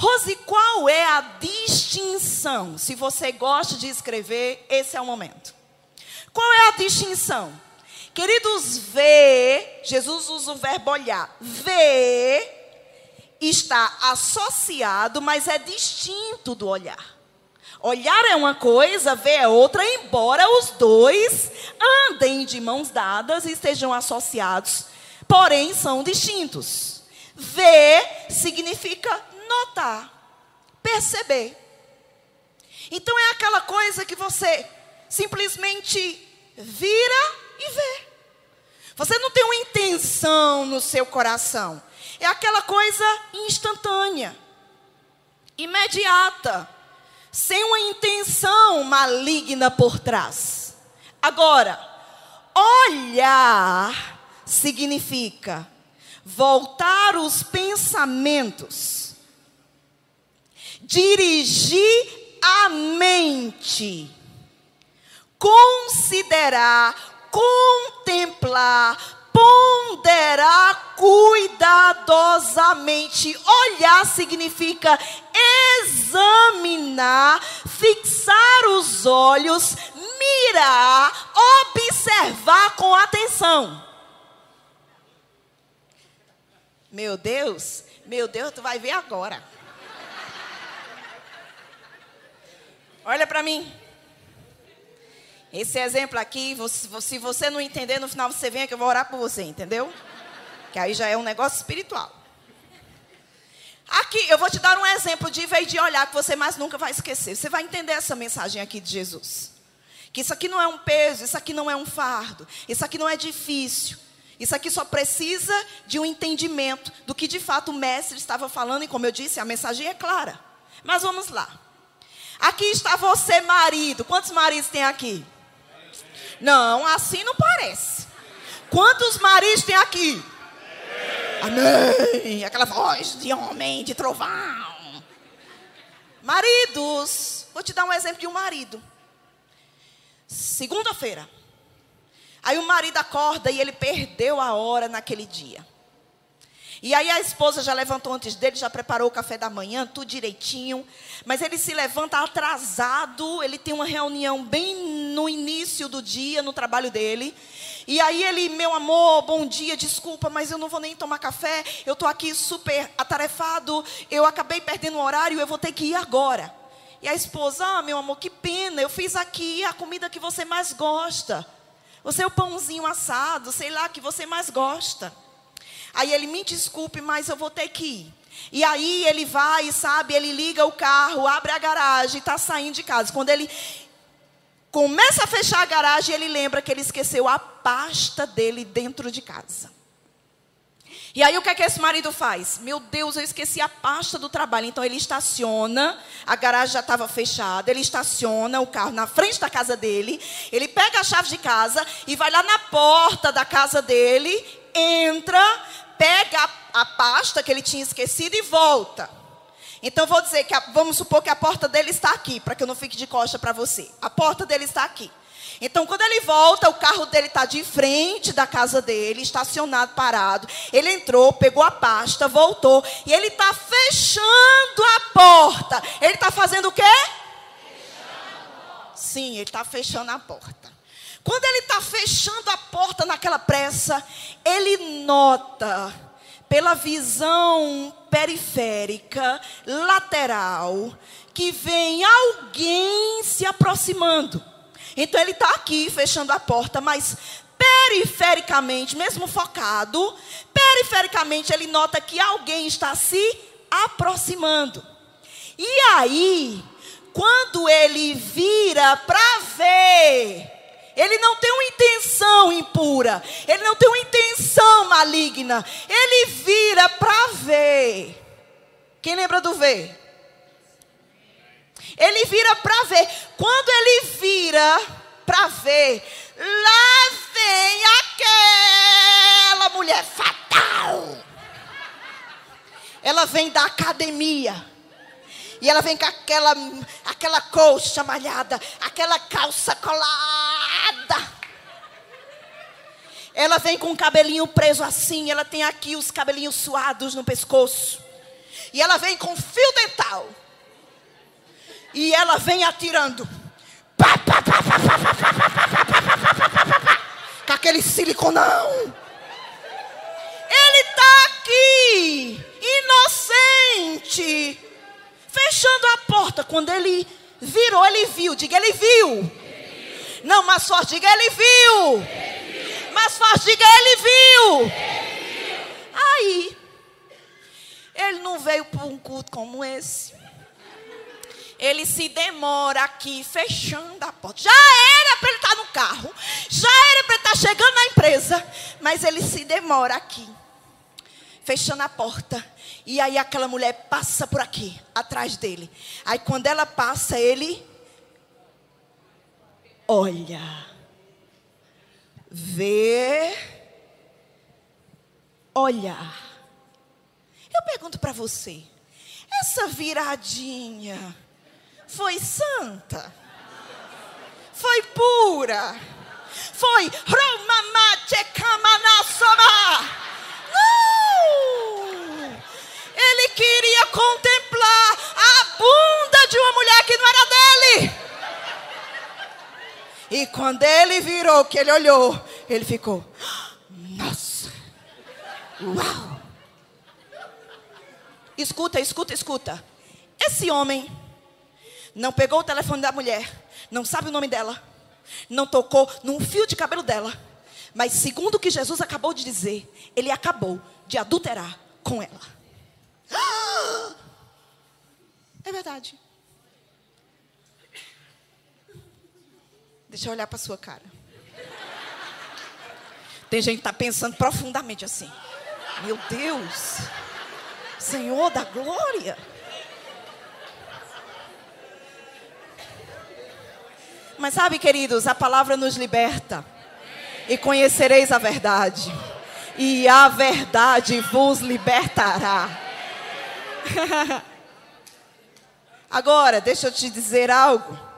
Rose, qual é a distinção? Se você gosta de escrever, esse é o momento. Qual é a distinção? Queridos, ver, Jesus usa o verbo olhar. Ver está associado, mas é distinto do olhar. Olhar é uma coisa, ver é outra, embora os dois andem de mãos dadas e estejam associados, porém são distintos. Ver significa notar, perceber. Então é aquela coisa que você simplesmente vira e vê. Você não tem uma intenção no seu coração. É aquela coisa instantânea, imediata, sem uma intenção maligna por trás. Agora, olhar significa voltar os pensamentos, dirigir a mente, considerar, contemplar, ponderar cuidadosamente. Olhar significa examinar, fixar os olhos, mirar, observar com atenção. Meu Deus, meu Deus, tu vai ver agora. Olha para mim. Esse exemplo aqui, se você não entender, no final você vem que eu vou orar por você, entendeu? Que aí já é um negócio espiritual. Aqui, eu vou te dar um exemplo de ver e de olhar que você mais nunca vai esquecer. Você vai entender essa mensagem aqui de Jesus. Que isso aqui não é um peso, isso aqui não é um fardo, isso aqui não é difícil. Isso aqui só precisa de um entendimento do que de fato o mestre estava falando, e como eu disse, a mensagem é clara. Mas vamos lá. Aqui está você, marido. Quantos maridos tem aqui? Não, assim não parece. Quantos maridos tem aqui? Amém. Aquela voz de homem, de trovão. Maridos, vou te dar um exemplo de um marido. Segunda-feira. Aí o marido acorda e ele perdeu a hora naquele dia. E aí a esposa já levantou antes dele, já preparou o café da manhã, tudo direitinho. Mas ele se levanta atrasado, ele tem uma reunião bem no início do dia, no trabalho dele. E aí ele, meu amor, bom dia, desculpa, mas eu não vou nem tomar café, eu estou aqui super atarefado, eu acabei perdendo o horário, eu vou ter que ir agora. E a esposa, ah, meu amor, que pena, eu fiz aqui a comida que você mais gosta. O seu pãozinho assado, sei lá, que você mais gosta. Aí ele, me desculpe, mas eu vou ter que ir. E aí ele vai, sabe, ele liga o carro, abre a garagem, está saindo de casa. Quando ele começa a fechar a garagem, ele lembra que ele esqueceu a pasta dele dentro de casa. E aí o que é que esse marido faz? Meu Deus, eu esqueci a pasta do trabalho. Então ele estaciona, a garagem já estava fechada, ele estaciona o carro na frente da casa dele, ele pega a chave de casa e vai lá na porta da casa dele, entra, pega a, a pasta que ele tinha esquecido e volta. Então vou dizer que a, vamos supor que a porta dele está aqui, para que eu não fique de costa para você. A porta dele está aqui. Então, quando ele volta, o carro dele está de frente da casa dele, estacionado, parado. Ele entrou, pegou a pasta, voltou. E ele está fechando a porta. Ele está fazendo o quê? Sim, ele está fechando a porta. Quando ele está fechando a porta naquela pressa, ele nota pela visão periférica, lateral, que vem alguém se aproximando. Então ele está aqui fechando a porta, mas perifericamente, mesmo focado, perifericamente ele nota que alguém está se aproximando. E aí, quando ele vira para ver, ele não tem uma intenção impura. Ele não tem uma intenção maligna. Ele vira para ver. Quem lembra do ver? Ele vira para ver. Quando ele vira para ver, lá vem aquela mulher fatal. Ela vem da academia. E ela vem com aquela, aquela colcha malhada, aquela calça colada. Ela vem com o cabelinho preso assim, ela tem aqui os cabelinhos suados no pescoço. E ela vem com fio dental. E ela vem atirando. Com aquele siliconão. Ele está aqui, inocente, fechando a porta. Quando ele virou, ele viu. Diga, ele viu. Não, mais forte, diga, ele viu. Mais forte, diga, ele viu. Aí, ele não veio para um culto como esse. Ele se demora aqui, fechando a porta. Já era para ele estar no carro. Já era para ele estar chegando na empresa. Mas ele se demora aqui, fechando a porta. E aí aquela mulher passa por aqui, atrás dele. Aí quando ela passa, ele olha, vê, olhar. Eu pergunto para você, essa viradinha foi santa? Foi pura? Foi Não! Ele queria contemplar a bunda de uma mulher que não era dele. E quando ele virou, que ele olhou, ele ficou, nossa, uau. Escuta, escuta, escuta. Esse homem não pegou o telefone da mulher, não sabe o nome dela, não tocou num fio de cabelo dela, mas segundo o que Jesus acabou de dizer, ele acabou de adulterar com ela. É verdade. Deixa eu olhar para sua cara. Tem gente que está pensando profundamente assim. Meu Deus. Senhor da glória. Mas sabe, queridos, a palavra nos liberta. E conhecereis a verdade. E a verdade vos libertará. Agora, deixa eu te dizer algo.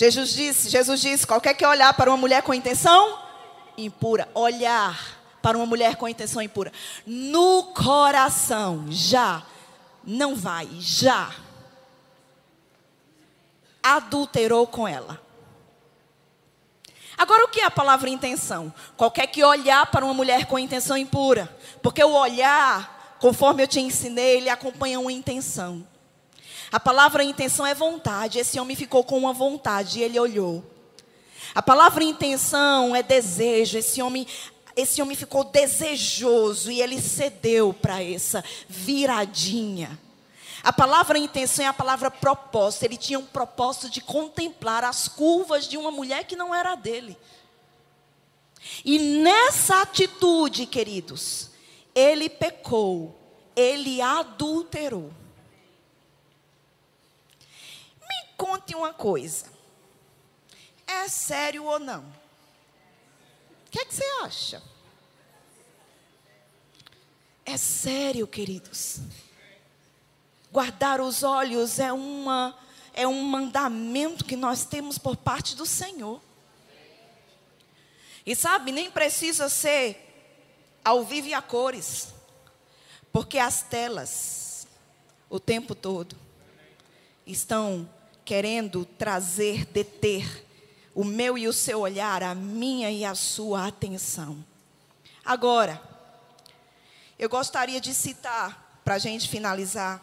Jesus disse, Jesus disse, qualquer que olhar para uma mulher com intenção impura, olhar para uma mulher com intenção impura, no coração já não vai, já adulterou com ela. Agora, o que é a palavra intenção? Qualquer que olhar para uma mulher com intenção impura, porque o olhar, conforme eu te ensinei, ele acompanha uma intenção. A palavra intenção é vontade. Esse homem ficou com uma vontade e ele olhou. A palavra intenção é desejo. Esse homem, esse homem ficou desejoso e ele cedeu para essa viradinha. A palavra intenção é a palavra propósito. Ele tinha um propósito de contemplar as curvas de uma mulher que não era dele. E nessa atitude, queridos, ele pecou, ele adulterou. Conte uma coisa. É sério ou não? O que, é que você acha? É sério, queridos. Guardar os olhos é uma é um mandamento que nós temos por parte do Senhor. E sabe, nem precisa ser ao vivo e a cores, porque as telas o tempo todo estão querendo trazer, deter o meu e o seu olhar, a minha e a sua atenção. Agora, eu gostaria de citar, para a gente finalizar,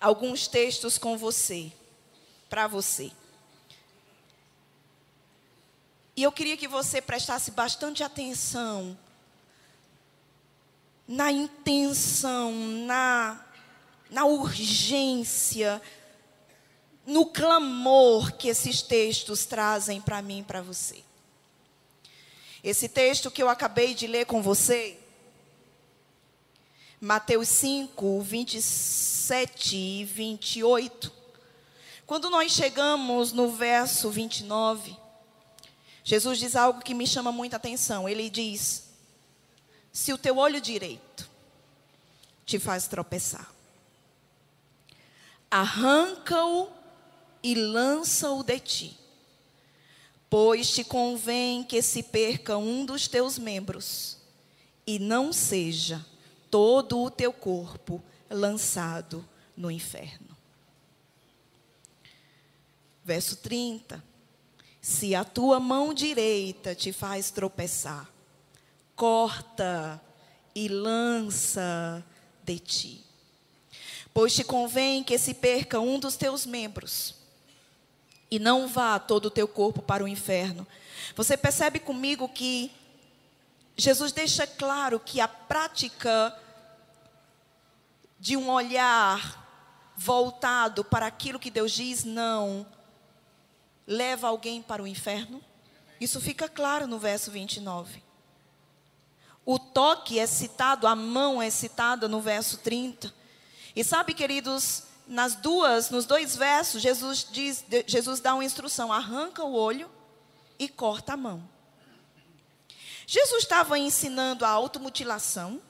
alguns textos com você, para você. E eu queria que você prestasse bastante atenção na intenção, na, na urgência, no clamor que esses textos trazem para mim e para você. Esse texto que eu acabei de ler com você, Mateus 5, 27 e 28. Quando nós chegamos no verso 29, Jesus diz algo que me chama muita atenção. Ele diz: Se o teu olho direito te faz tropeçar, arranca-o e lança-o de ti. Pois te convém que se perca um dos teus membros e não seja todo o teu corpo lançado no inferno. Verso 30. Se a tua mão direita te faz tropeçar, corta e lança de ti. Pois te convém que se perca um dos teus membros e não vá todo o teu corpo para o inferno. Você percebe comigo que Jesus deixa claro que a prática de um olhar voltado para aquilo que Deus diz não leva alguém para o inferno? Isso fica claro no verso 29. O toque é citado, a mão é citada no verso 30. E sabe, queridos, nas duas, nos dois versos, Jesus diz, Jesus dá uma instrução: arranca o olho e corta a mão. Jesus estava ensinando a automutilação?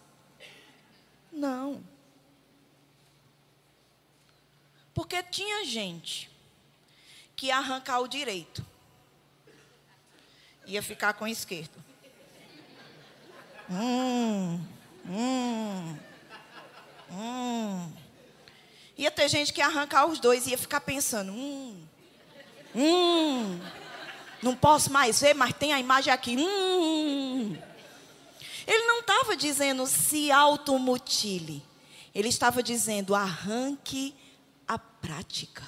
Não. Porque tinha gente que ia arrancar o direito. Ia ficar com o esquerdo. Hum, hum, hum. Ia ter gente que ia arrancar os dois e ia ficar pensando, hum, hum, não posso mais ver, mas tem a imagem aqui, hum. Ele não estava dizendo se automutile. Ele estava dizendo arranque a prática.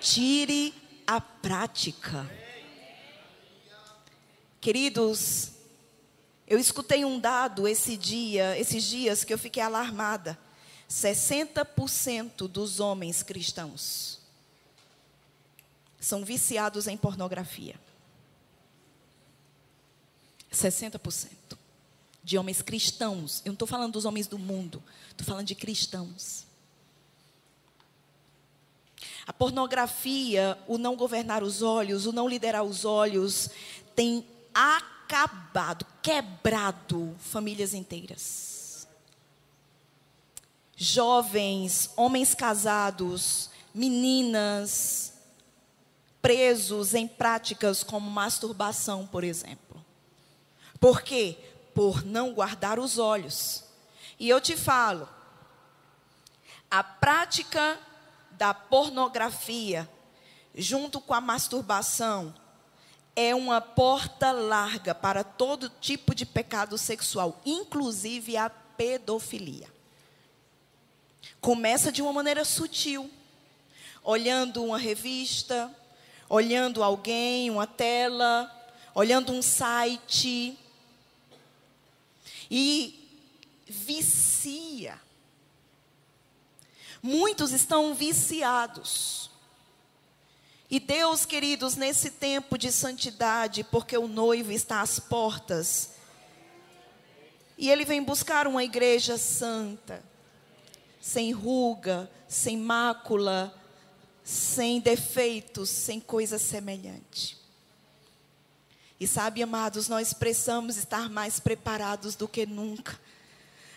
Tire a prática. Queridos, eu escutei um dado esse dia, esses dias que eu fiquei alarmada. 60% dos homens cristãos são viciados em pornografia. 60% de homens cristãos. Eu não estou falando dos homens do mundo, estou falando de cristãos. A pornografia, o não governar os olhos, o não liderar os olhos, tem acabado, quebrado famílias inteiras. Jovens, homens casados, meninas, presos em práticas como masturbação, por exemplo. Por quê? Por não guardar os olhos. E eu te falo, a prática da pornografia, junto com a masturbação, é uma porta larga para todo tipo de pecado sexual, inclusive a pedofilia. Começa de uma maneira sutil, olhando uma revista, olhando alguém, uma tela, olhando um site. E vicia. Muitos estão viciados. E Deus, queridos, nesse tempo de santidade, porque o noivo está às portas, e Ele vem buscar uma igreja santa, sem ruga, sem mácula, sem defeitos, sem coisa semelhante. E sabe, amados, nós precisamos estar mais preparados do que nunca,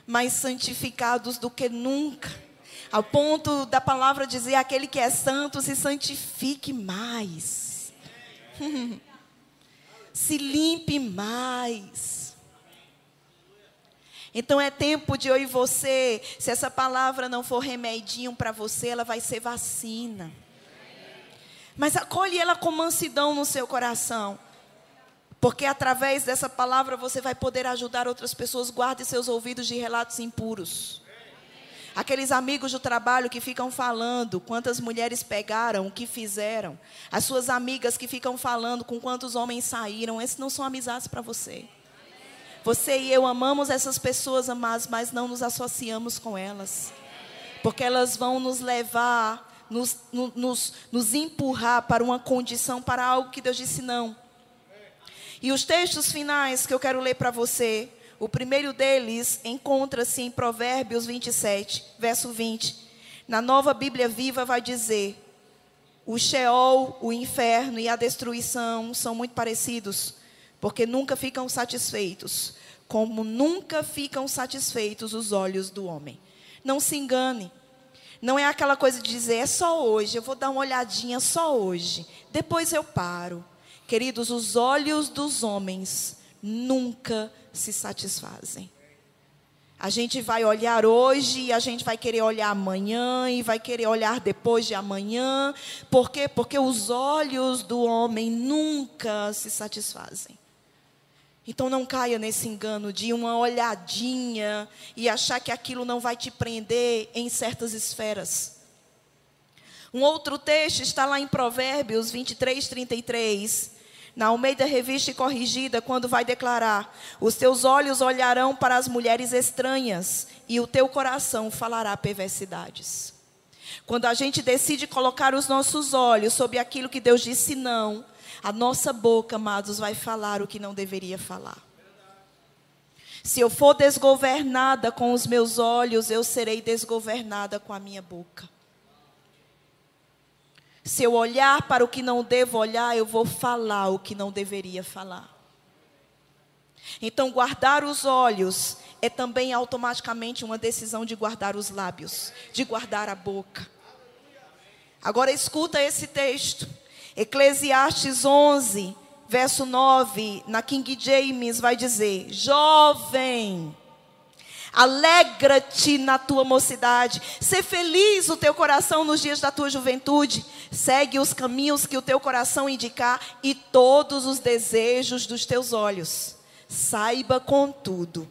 mais santificados do que nunca ao ponto da palavra dizer: aquele que é santo se santifique mais. se limpe mais. Então é tempo de eu e você, se essa palavra não for remedinho para você, ela vai ser vacina. Mas acolhe ela com mansidão no seu coração. Porque através dessa palavra você vai poder ajudar outras pessoas. Guarde seus ouvidos de relatos impuros. Aqueles amigos do trabalho que ficam falando quantas mulheres pegaram, o que fizeram. As suas amigas que ficam falando com quantos homens saíram. Esses não são amizades para você. Você e eu amamos essas pessoas, amadas, mas não nos associamos com elas. Porque elas vão nos levar, nos, nos, nos empurrar para uma condição, para algo que Deus disse não. E os textos finais que eu quero ler para você o primeiro deles encontra-se em Provérbios 27, verso 20. Na nova Bíblia viva vai dizer: o Sheol, o inferno e a destruição são muito parecidos, porque nunca ficam satisfeitos, como nunca ficam satisfeitos os olhos do homem. Não se engane. Não é aquela coisa de dizer, é só hoje, eu vou dar uma olhadinha só hoje, depois eu paro. Queridos, os olhos dos homens nunca se satisfazem. A gente vai olhar hoje e a gente vai querer olhar amanhã e vai querer olhar depois de amanhã. Por quê? Porque os olhos do homem nunca se satisfazem. Então não caia nesse engano de uma olhadinha e achar que aquilo não vai te prender em certas esferas. Um outro texto está lá em Provérbios 23, 33 na Almeida Revista e Corrigida, quando vai declarar: Os teus olhos olharão para as mulheres estranhas e o teu coração falará perversidades. Quando a gente decide colocar os nossos olhos sobre aquilo que Deus disse não, a nossa boca, amados, vai falar o que não deveria falar. Se eu for desgovernada com os meus olhos, eu serei desgovernada com a minha boca. Se eu olhar para o que não devo olhar, eu vou falar o que não deveria falar. Então, guardar os olhos é também automaticamente uma decisão de guardar os lábios, de guardar a boca. Agora escuta esse texto. Eclesiastes 11, verso 9, na King James vai dizer: Jovem, Alegra-te na tua mocidade. Ser feliz o teu coração nos dias da tua juventude. Segue os caminhos que o teu coração indicar e todos os desejos dos teus olhos. Saiba, contudo,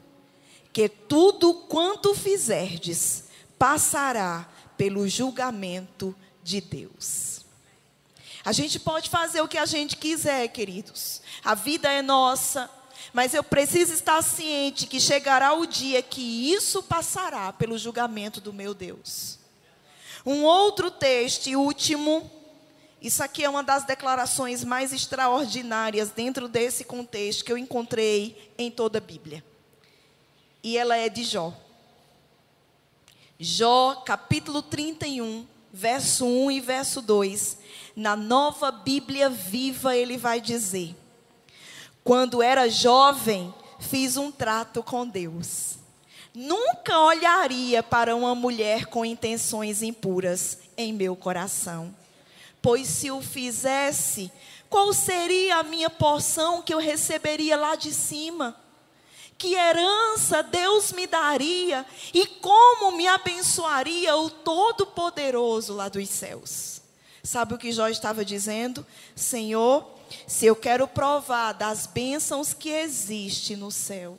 que tudo quanto fizerdes passará pelo julgamento de Deus. A gente pode fazer o que a gente quiser, queridos. A vida é nossa, mas eu preciso estar ciente que chegará o dia que isso passará pelo julgamento do meu Deus. Um outro texto e último, isso aqui é uma das declarações mais extraordinárias dentro desse contexto que eu encontrei em toda a Bíblia. E ela é de Jó. Jó, capítulo 31, verso 1 e verso 2. Na nova Bíblia viva, ele vai dizer: quando era jovem, fiz um trato com Deus. Nunca olharia para uma mulher com intenções impuras em meu coração. Pois se o fizesse, qual seria a minha porção que eu receberia lá de cima? Que herança Deus me daria e como me abençoaria o Todo-Poderoso lá dos céus? Sabe o que Jó estava dizendo? Senhor, se eu quero provar das bênçãos que existem no céu,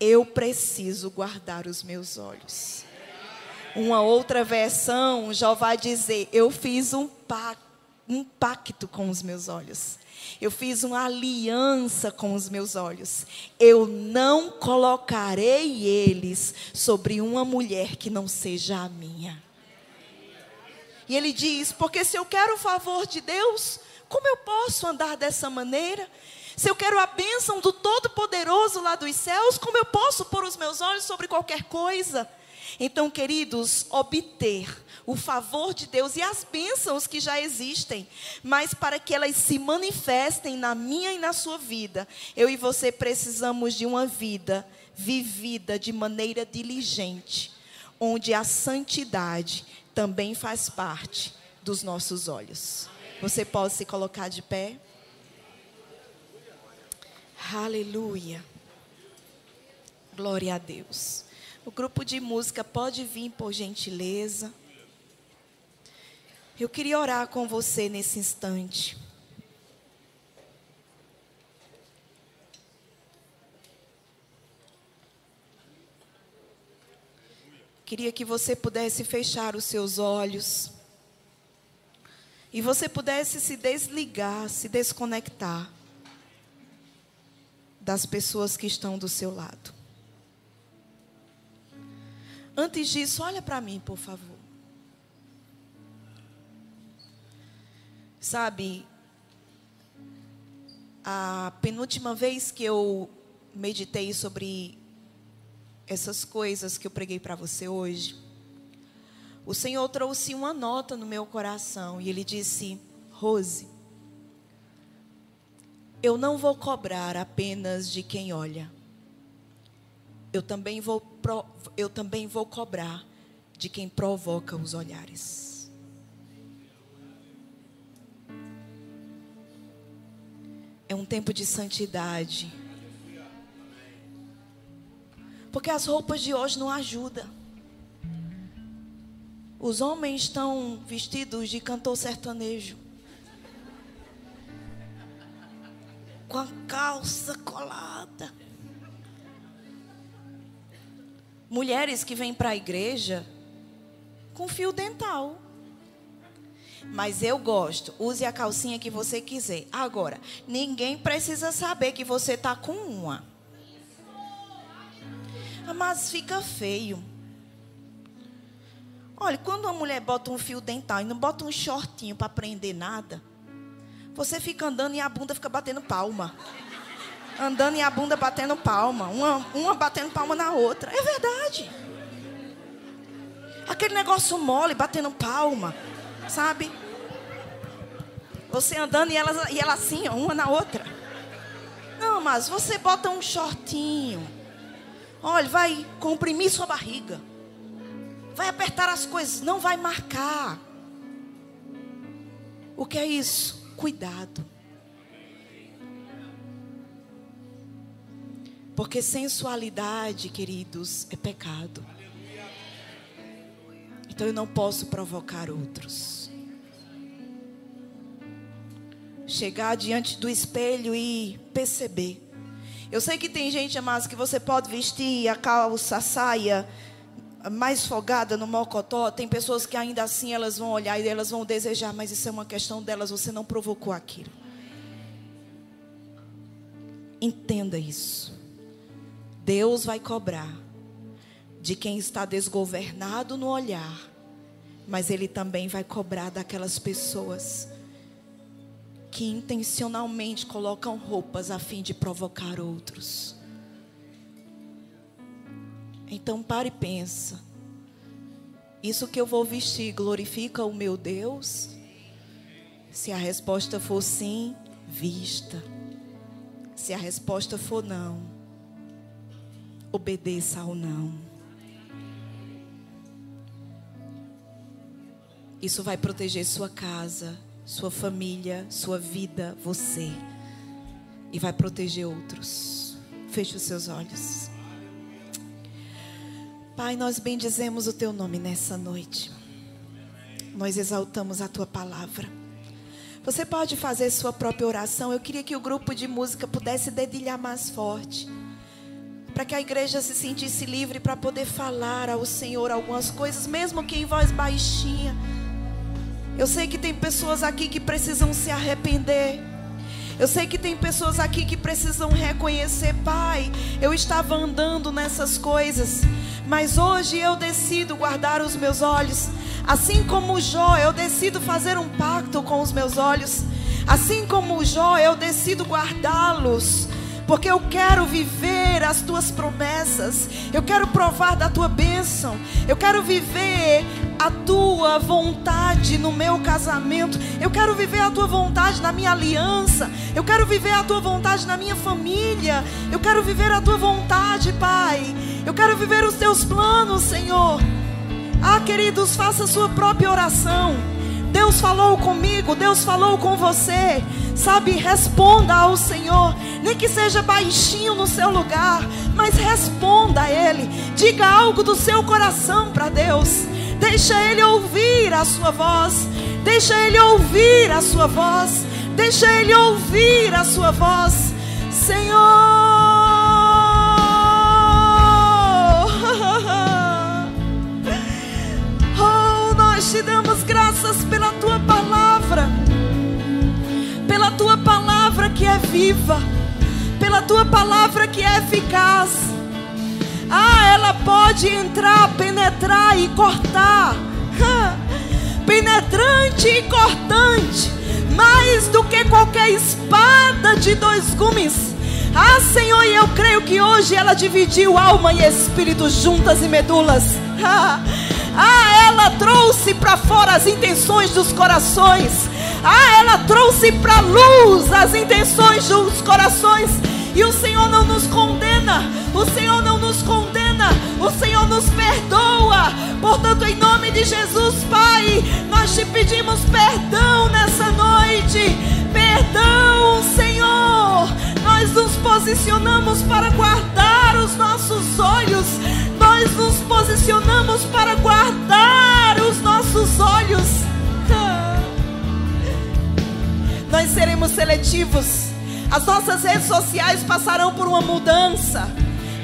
eu preciso guardar os meus olhos. Uma outra versão já vai dizer: Eu fiz um um pacto com os meus olhos. Eu fiz uma aliança com os meus olhos. Eu não colocarei eles sobre uma mulher que não seja a minha. E ele diz: Porque se eu quero o favor de Deus, como eu posso andar dessa maneira? Se eu quero a bênção do Todo-Poderoso lá dos céus, como eu posso pôr os meus olhos sobre qualquer coisa? Então, queridos, obter o favor de Deus e as bênçãos que já existem, mas para que elas se manifestem na minha e na sua vida, eu e você precisamos de uma vida vivida de maneira diligente, onde a santidade também faz parte dos nossos olhos. Você pode se colocar de pé? Aleluia. Glória a Deus. O grupo de música pode vir, por gentileza. Eu queria orar com você nesse instante. Queria que você pudesse fechar os seus olhos e você pudesse se desligar, se desconectar das pessoas que estão do seu lado. Antes disso, olha para mim, por favor. Sabe, a penúltima vez que eu meditei sobre essas coisas que eu preguei para você hoje, o Senhor trouxe uma nota no meu coração e ele disse: Rose, eu não vou cobrar apenas de quem olha. Eu também vou, eu também vou cobrar de quem provoca os olhares. É um tempo de santidade. Porque as roupas de hoje não ajudam. Os homens estão vestidos de cantor sertanejo. Com a calça colada. Mulheres que vêm para a igreja com fio dental. Mas eu gosto. Use a calcinha que você quiser. Agora, ninguém precisa saber que você tá com uma. Mas fica feio. Olha, quando uma mulher bota um fio dental e não bota um shortinho para prender nada, você fica andando e a bunda fica batendo palma. Andando e a bunda batendo palma. Uma, uma batendo palma na outra. É verdade. Aquele negócio mole, batendo palma. Sabe? Você andando e ela, e ela assim, uma na outra. Não, mas você bota um shortinho. Olha, vai comprimir sua barriga. Vai apertar as coisas, não vai marcar. O que é isso? Cuidado. Porque sensualidade, queridos, é pecado. Então eu não posso provocar outros. Chegar diante do espelho e perceber. Eu sei que tem gente, amados, que você pode vestir a calça, a saia mais folgada no mocotó. Tem pessoas que ainda assim elas vão olhar e elas vão desejar, mas isso é uma questão delas, você não provocou aquilo. Entenda isso. Deus vai cobrar de quem está desgovernado no olhar, mas Ele também vai cobrar daquelas pessoas que intencionalmente colocam roupas a fim de provocar outros. Então pare e pensa. Isso que eu vou vestir glorifica o meu Deus? Se a resposta for sim, vista. Se a resposta for não, obedeça ao não. Isso vai proteger sua casa, sua família, sua vida, você. E vai proteger outros. Feche os seus olhos. Pai, nós bendizemos o teu nome nessa noite. Nós exaltamos a tua palavra. Você pode fazer sua própria oração. Eu queria que o grupo de música pudesse dedilhar mais forte. Para que a igreja se sentisse livre para poder falar ao Senhor algumas coisas, mesmo que em voz baixinha. Eu sei que tem pessoas aqui que precisam se arrepender. Eu sei que tem pessoas aqui que precisam reconhecer, Pai, eu estava andando nessas coisas, mas hoje eu decido guardar os meus olhos. Assim como Jó, eu decido fazer um pacto com os meus olhos. Assim como Jó, eu decido guardá-los porque eu quero viver as tuas promessas, eu quero provar da tua bênção, eu quero viver a tua vontade no meu casamento, eu quero viver a tua vontade na minha aliança, eu quero viver a tua vontade na minha família, eu quero viver a tua vontade, Pai, eu quero viver os teus planos, Senhor. Ah, queridos, faça a sua própria oração. Deus falou comigo, Deus falou com você. Sabe, responda ao Senhor, nem que seja baixinho no seu lugar, mas responda a Ele. Diga algo do seu coração para Deus. Deixa Ele ouvir a sua voz. Deixa Ele ouvir a sua voz. Deixa Ele ouvir a sua voz. Senhor. te damos que é viva, pela tua palavra que é eficaz. Ah, ela pode entrar, penetrar e cortar, penetrante e cortante, mais do que qualquer espada de dois gumes. Ah, Senhor, e eu creio que hoje ela dividiu alma e espírito juntas e medulas. Ah, ela trouxe para fora as intenções dos corações. Ah, ela trouxe para luz as intenções dos corações. E o Senhor não nos condena. O Senhor não nos condena. O Senhor nos perdoa. Portanto, em nome de Jesus, Pai, nós te pedimos perdão nessa noite. Perdão, Senhor. Nós nos posicionamos para guardar os nossos olhos. Nós nos posicionamos para guardar os nossos olhos nós seremos seletivos. As nossas redes sociais passarão por uma mudança.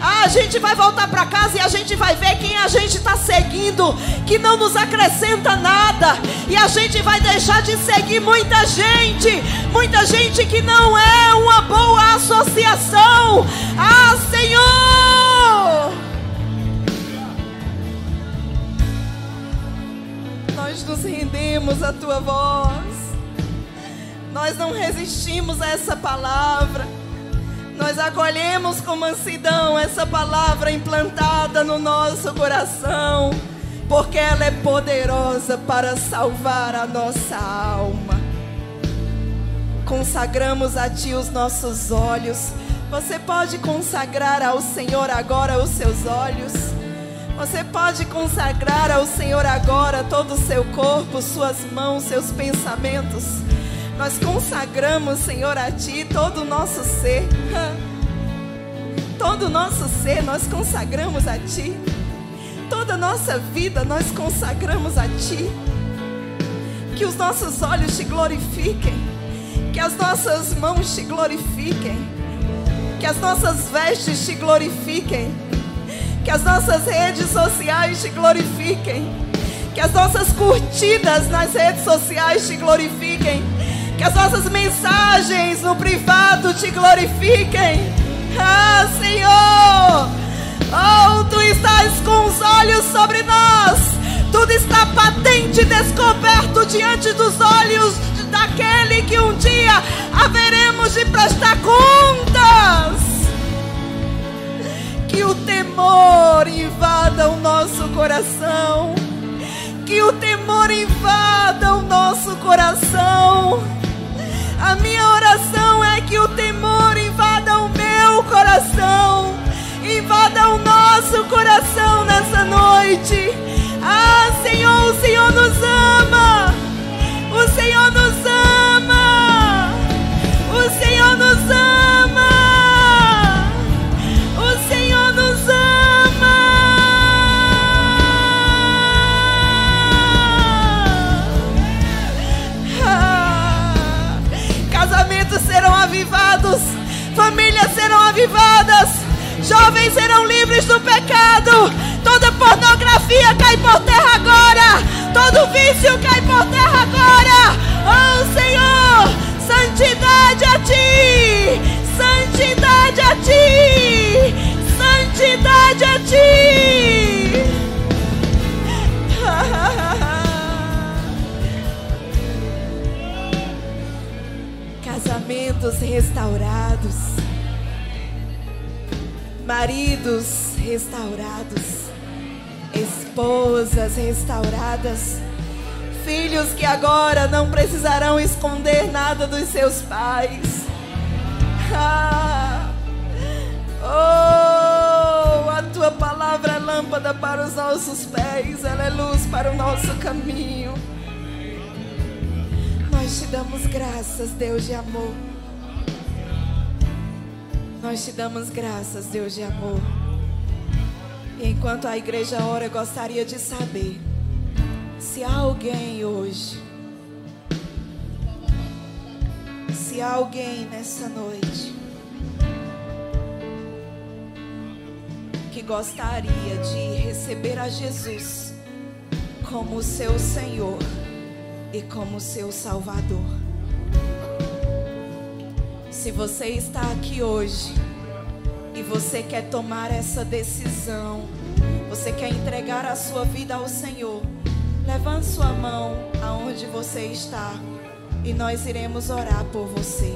Ah, a gente vai voltar para casa e a gente vai ver quem a gente está seguindo, que não nos acrescenta nada. E a gente vai deixar de seguir muita gente, muita gente que não é uma boa associação. Ah, Senhor! Nós nos rendemos à tua voz. Nós não resistimos a essa palavra. Nós acolhemos com mansidão essa palavra implantada no nosso coração, porque ela é poderosa para salvar a nossa alma. Consagramos a Ti os nossos olhos. Você pode consagrar ao Senhor agora os seus olhos. Você pode consagrar ao Senhor agora todo o seu corpo, suas mãos, seus pensamentos. Nós consagramos, Senhor, a Ti todo o nosso ser. Todo o nosso ser nós consagramos a Ti. Toda a nossa vida nós consagramos a Ti. Que os nossos olhos te glorifiquem. Que as nossas mãos te glorifiquem. Que as nossas vestes te glorifiquem. Que as nossas redes sociais te glorifiquem. Que as nossas curtidas nas redes sociais te glorifiquem que as nossas mensagens no privado te glorifiquem. Ah, Senhor. Oh, tu estás com os olhos sobre nós. Tudo está patente e descoberto diante dos olhos daquele que um dia haveremos de prestar contas. Que o temor invada o nosso coração. Que o temor invada o nosso coração a minha oração é que o temor invada o meu coração, invada o nosso coração nessa noite. Ah, Senhor, o Senhor nos ama. O Senhor nos ama. Avivadas, jovens serão livres do pecado, toda pornografia cai por terra agora, todo vício cai por terra agora. Oh Senhor, santidade a ti, santidade a ti, santidade a ti. Casamentos restaurados, maridos restaurados, esposas restauradas, filhos que agora não precisarão esconder nada dos seus pais. Ah, oh, a tua palavra é lâmpada para os nossos pés, ela é luz para o nosso caminho. Nós te damos graças, Deus de amor. Nós te damos graças, Deus de amor. E enquanto a igreja ora, eu gostaria de saber se há alguém hoje, se há alguém nessa noite que gostaria de receber a Jesus como seu Senhor e como seu Salvador. Se você está aqui hoje e você quer tomar essa decisão, você quer entregar a sua vida ao Senhor, levante sua mão aonde você está e nós iremos orar por você.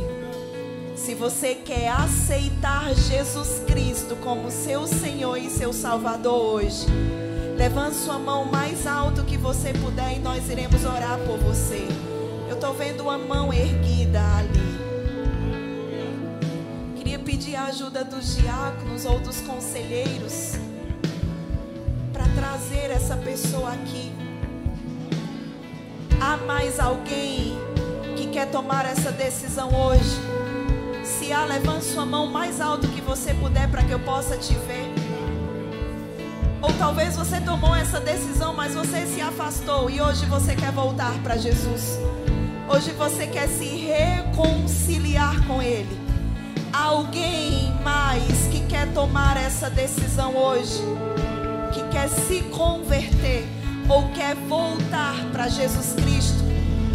Se você quer aceitar Jesus Cristo como seu Senhor e seu Salvador hoje, levante sua mão mais alto que você puder e nós iremos orar por você. Eu estou vendo uma mão erguida ali. Pedir a ajuda dos diáconos ou dos conselheiros para trazer essa pessoa aqui. Há mais alguém que quer tomar essa decisão hoje? Se há, levante sua mão mais alto que você puder para que eu possa te ver. Ou talvez você tomou essa decisão, mas você se afastou e hoje você quer voltar para Jesus. Hoje você quer se reconciliar com Ele. Alguém mais que quer tomar essa decisão hoje, que quer se converter ou quer voltar para Jesus Cristo.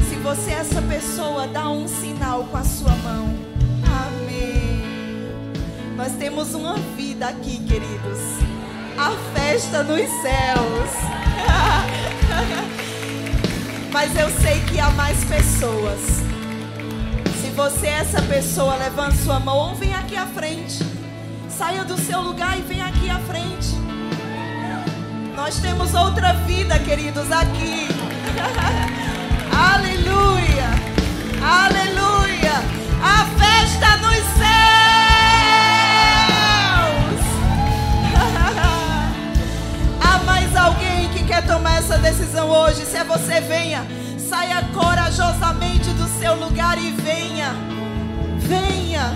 Se você é essa pessoa, dá um sinal com a sua mão. Amém. Nós temos uma vida aqui, queridos. A festa nos céus. Mas eu sei que há mais pessoas. Você é essa pessoa, levante sua mão ou vem aqui à frente. Saia do seu lugar e vem aqui à frente. Nós temos outra vida, queridos, aqui. Aleluia! Aleluia! A festa nos céus! Há mais alguém que quer tomar essa decisão hoje? Se é você, venha. Saia corajosamente seu lugar e venha. Venha.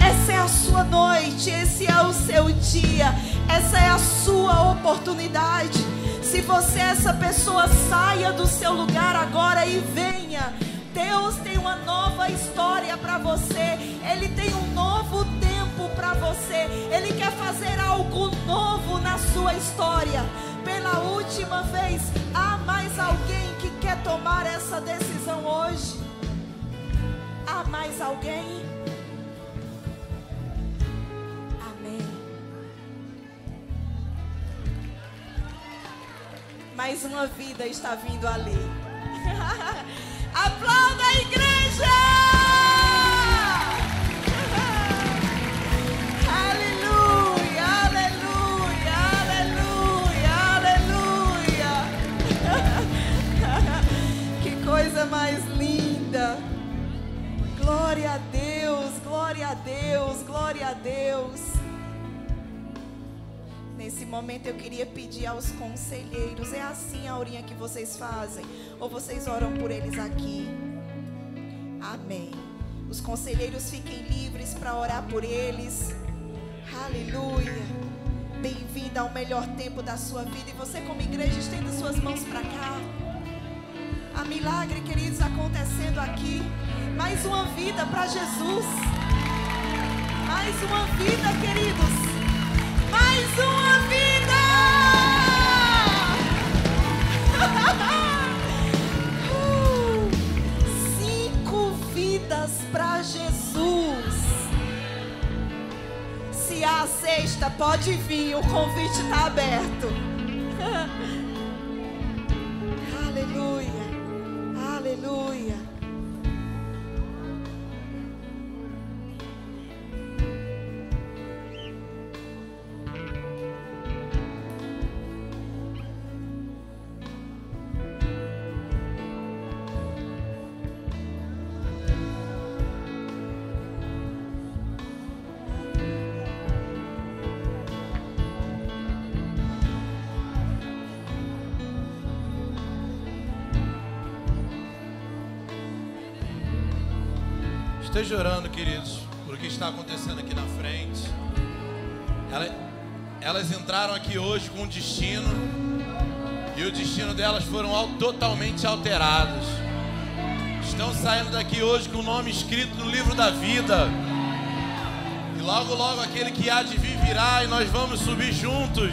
Essa é a sua noite, esse é o seu dia, essa é a sua oportunidade. Se você é essa pessoa, saia do seu lugar agora e venha. Deus tem uma nova história para você. Ele tem um novo tempo para você. Ele quer fazer algo novo na sua história. Pela última vez, há mais alguém que quer tomar essa decisão hoje? Mais alguém? Amém. Mais uma vida está vindo ali. Aplauda a igreja! A Deus, glória a Deus. Nesse momento eu queria pedir aos conselheiros, é assim, Aurinha, que vocês fazem? Ou vocês oram por eles aqui? Amém. Os conselheiros fiquem livres para orar por eles. Aleluia. Bem-vinda ao melhor tempo da sua vida. E você, como igreja, estenda suas mãos para cá. Há milagre, queridos, acontecendo aqui. Mais uma vida para Jesus. Mais uma vida, queridos. Mais uma vida! Cinco vidas para Jesus. Se há a sexta, pode vir, o convite está aberto. Aleluia, aleluia.
Esteja orando, queridos, por o que está acontecendo aqui na frente. Ela- elas entraram aqui hoje com um destino e o destino delas foram al- totalmente alterados. Estão saindo daqui hoje com o nome escrito no livro da vida. E logo, logo aquele que há de vir virá e nós vamos subir juntos.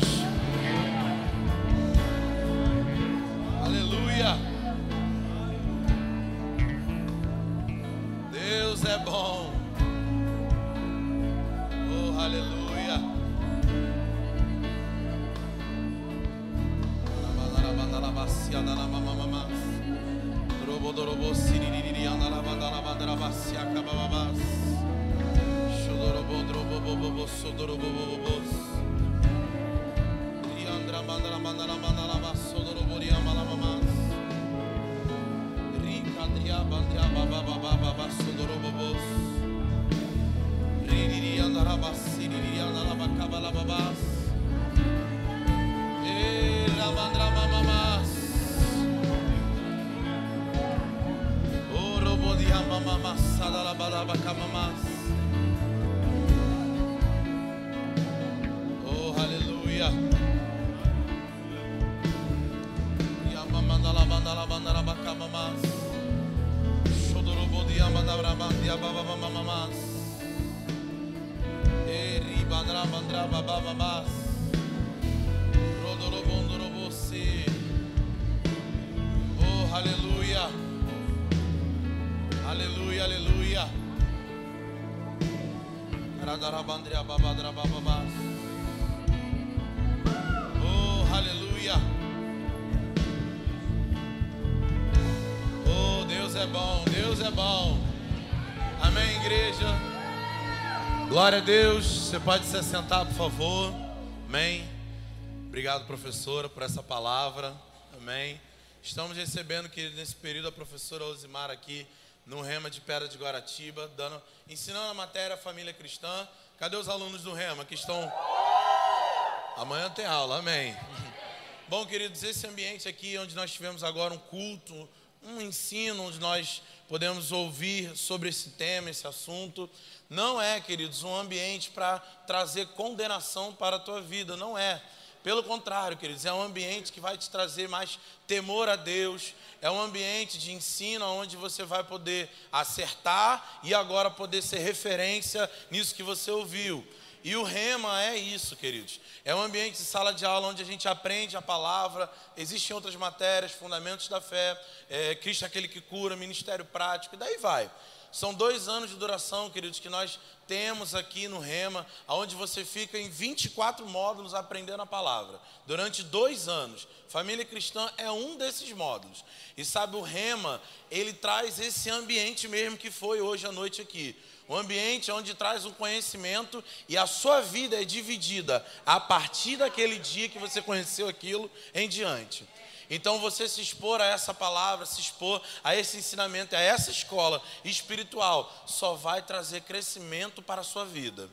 Você pode se sentar, por favor. Amém. Obrigado, professora, por essa palavra. Amém. Estamos recebendo, querido, nesse período, a professora Osimar aqui no Rema de Pedra de Guaratiba, dando, ensinando a matéria Família Cristã. Cadê os alunos do Rema que estão. Amanhã tem aula, amém. Bom, queridos, esse ambiente aqui onde nós tivemos agora um culto, um ensino, onde nós podemos ouvir sobre esse tema, esse assunto, não é, queridos, um ambiente para trazer condenação para a tua vida, não é. Pelo contrário, queridos, é um ambiente que vai te trazer mais temor a Deus, é um ambiente de ensino onde você vai poder acertar e agora poder ser referência nisso que você ouviu. E o rema é isso, queridos. É um ambiente de sala de aula onde a gente aprende a palavra, existem outras matérias, fundamentos da fé, é, Cristo é aquele que cura, ministério prático, e daí vai. São dois anos de duração, queridos, que nós temos aqui no Rema, onde você fica em 24 módulos aprendendo a palavra, durante dois anos. Família Cristã é um desses módulos. E sabe, o Rema, ele traz esse ambiente mesmo que foi hoje à noite aqui. Um ambiente onde traz um conhecimento e a sua vida é dividida a partir daquele dia que você conheceu aquilo em diante. Então você se expor a essa palavra, se expor a esse ensinamento, a essa escola espiritual, só vai trazer crescimento para a sua vida.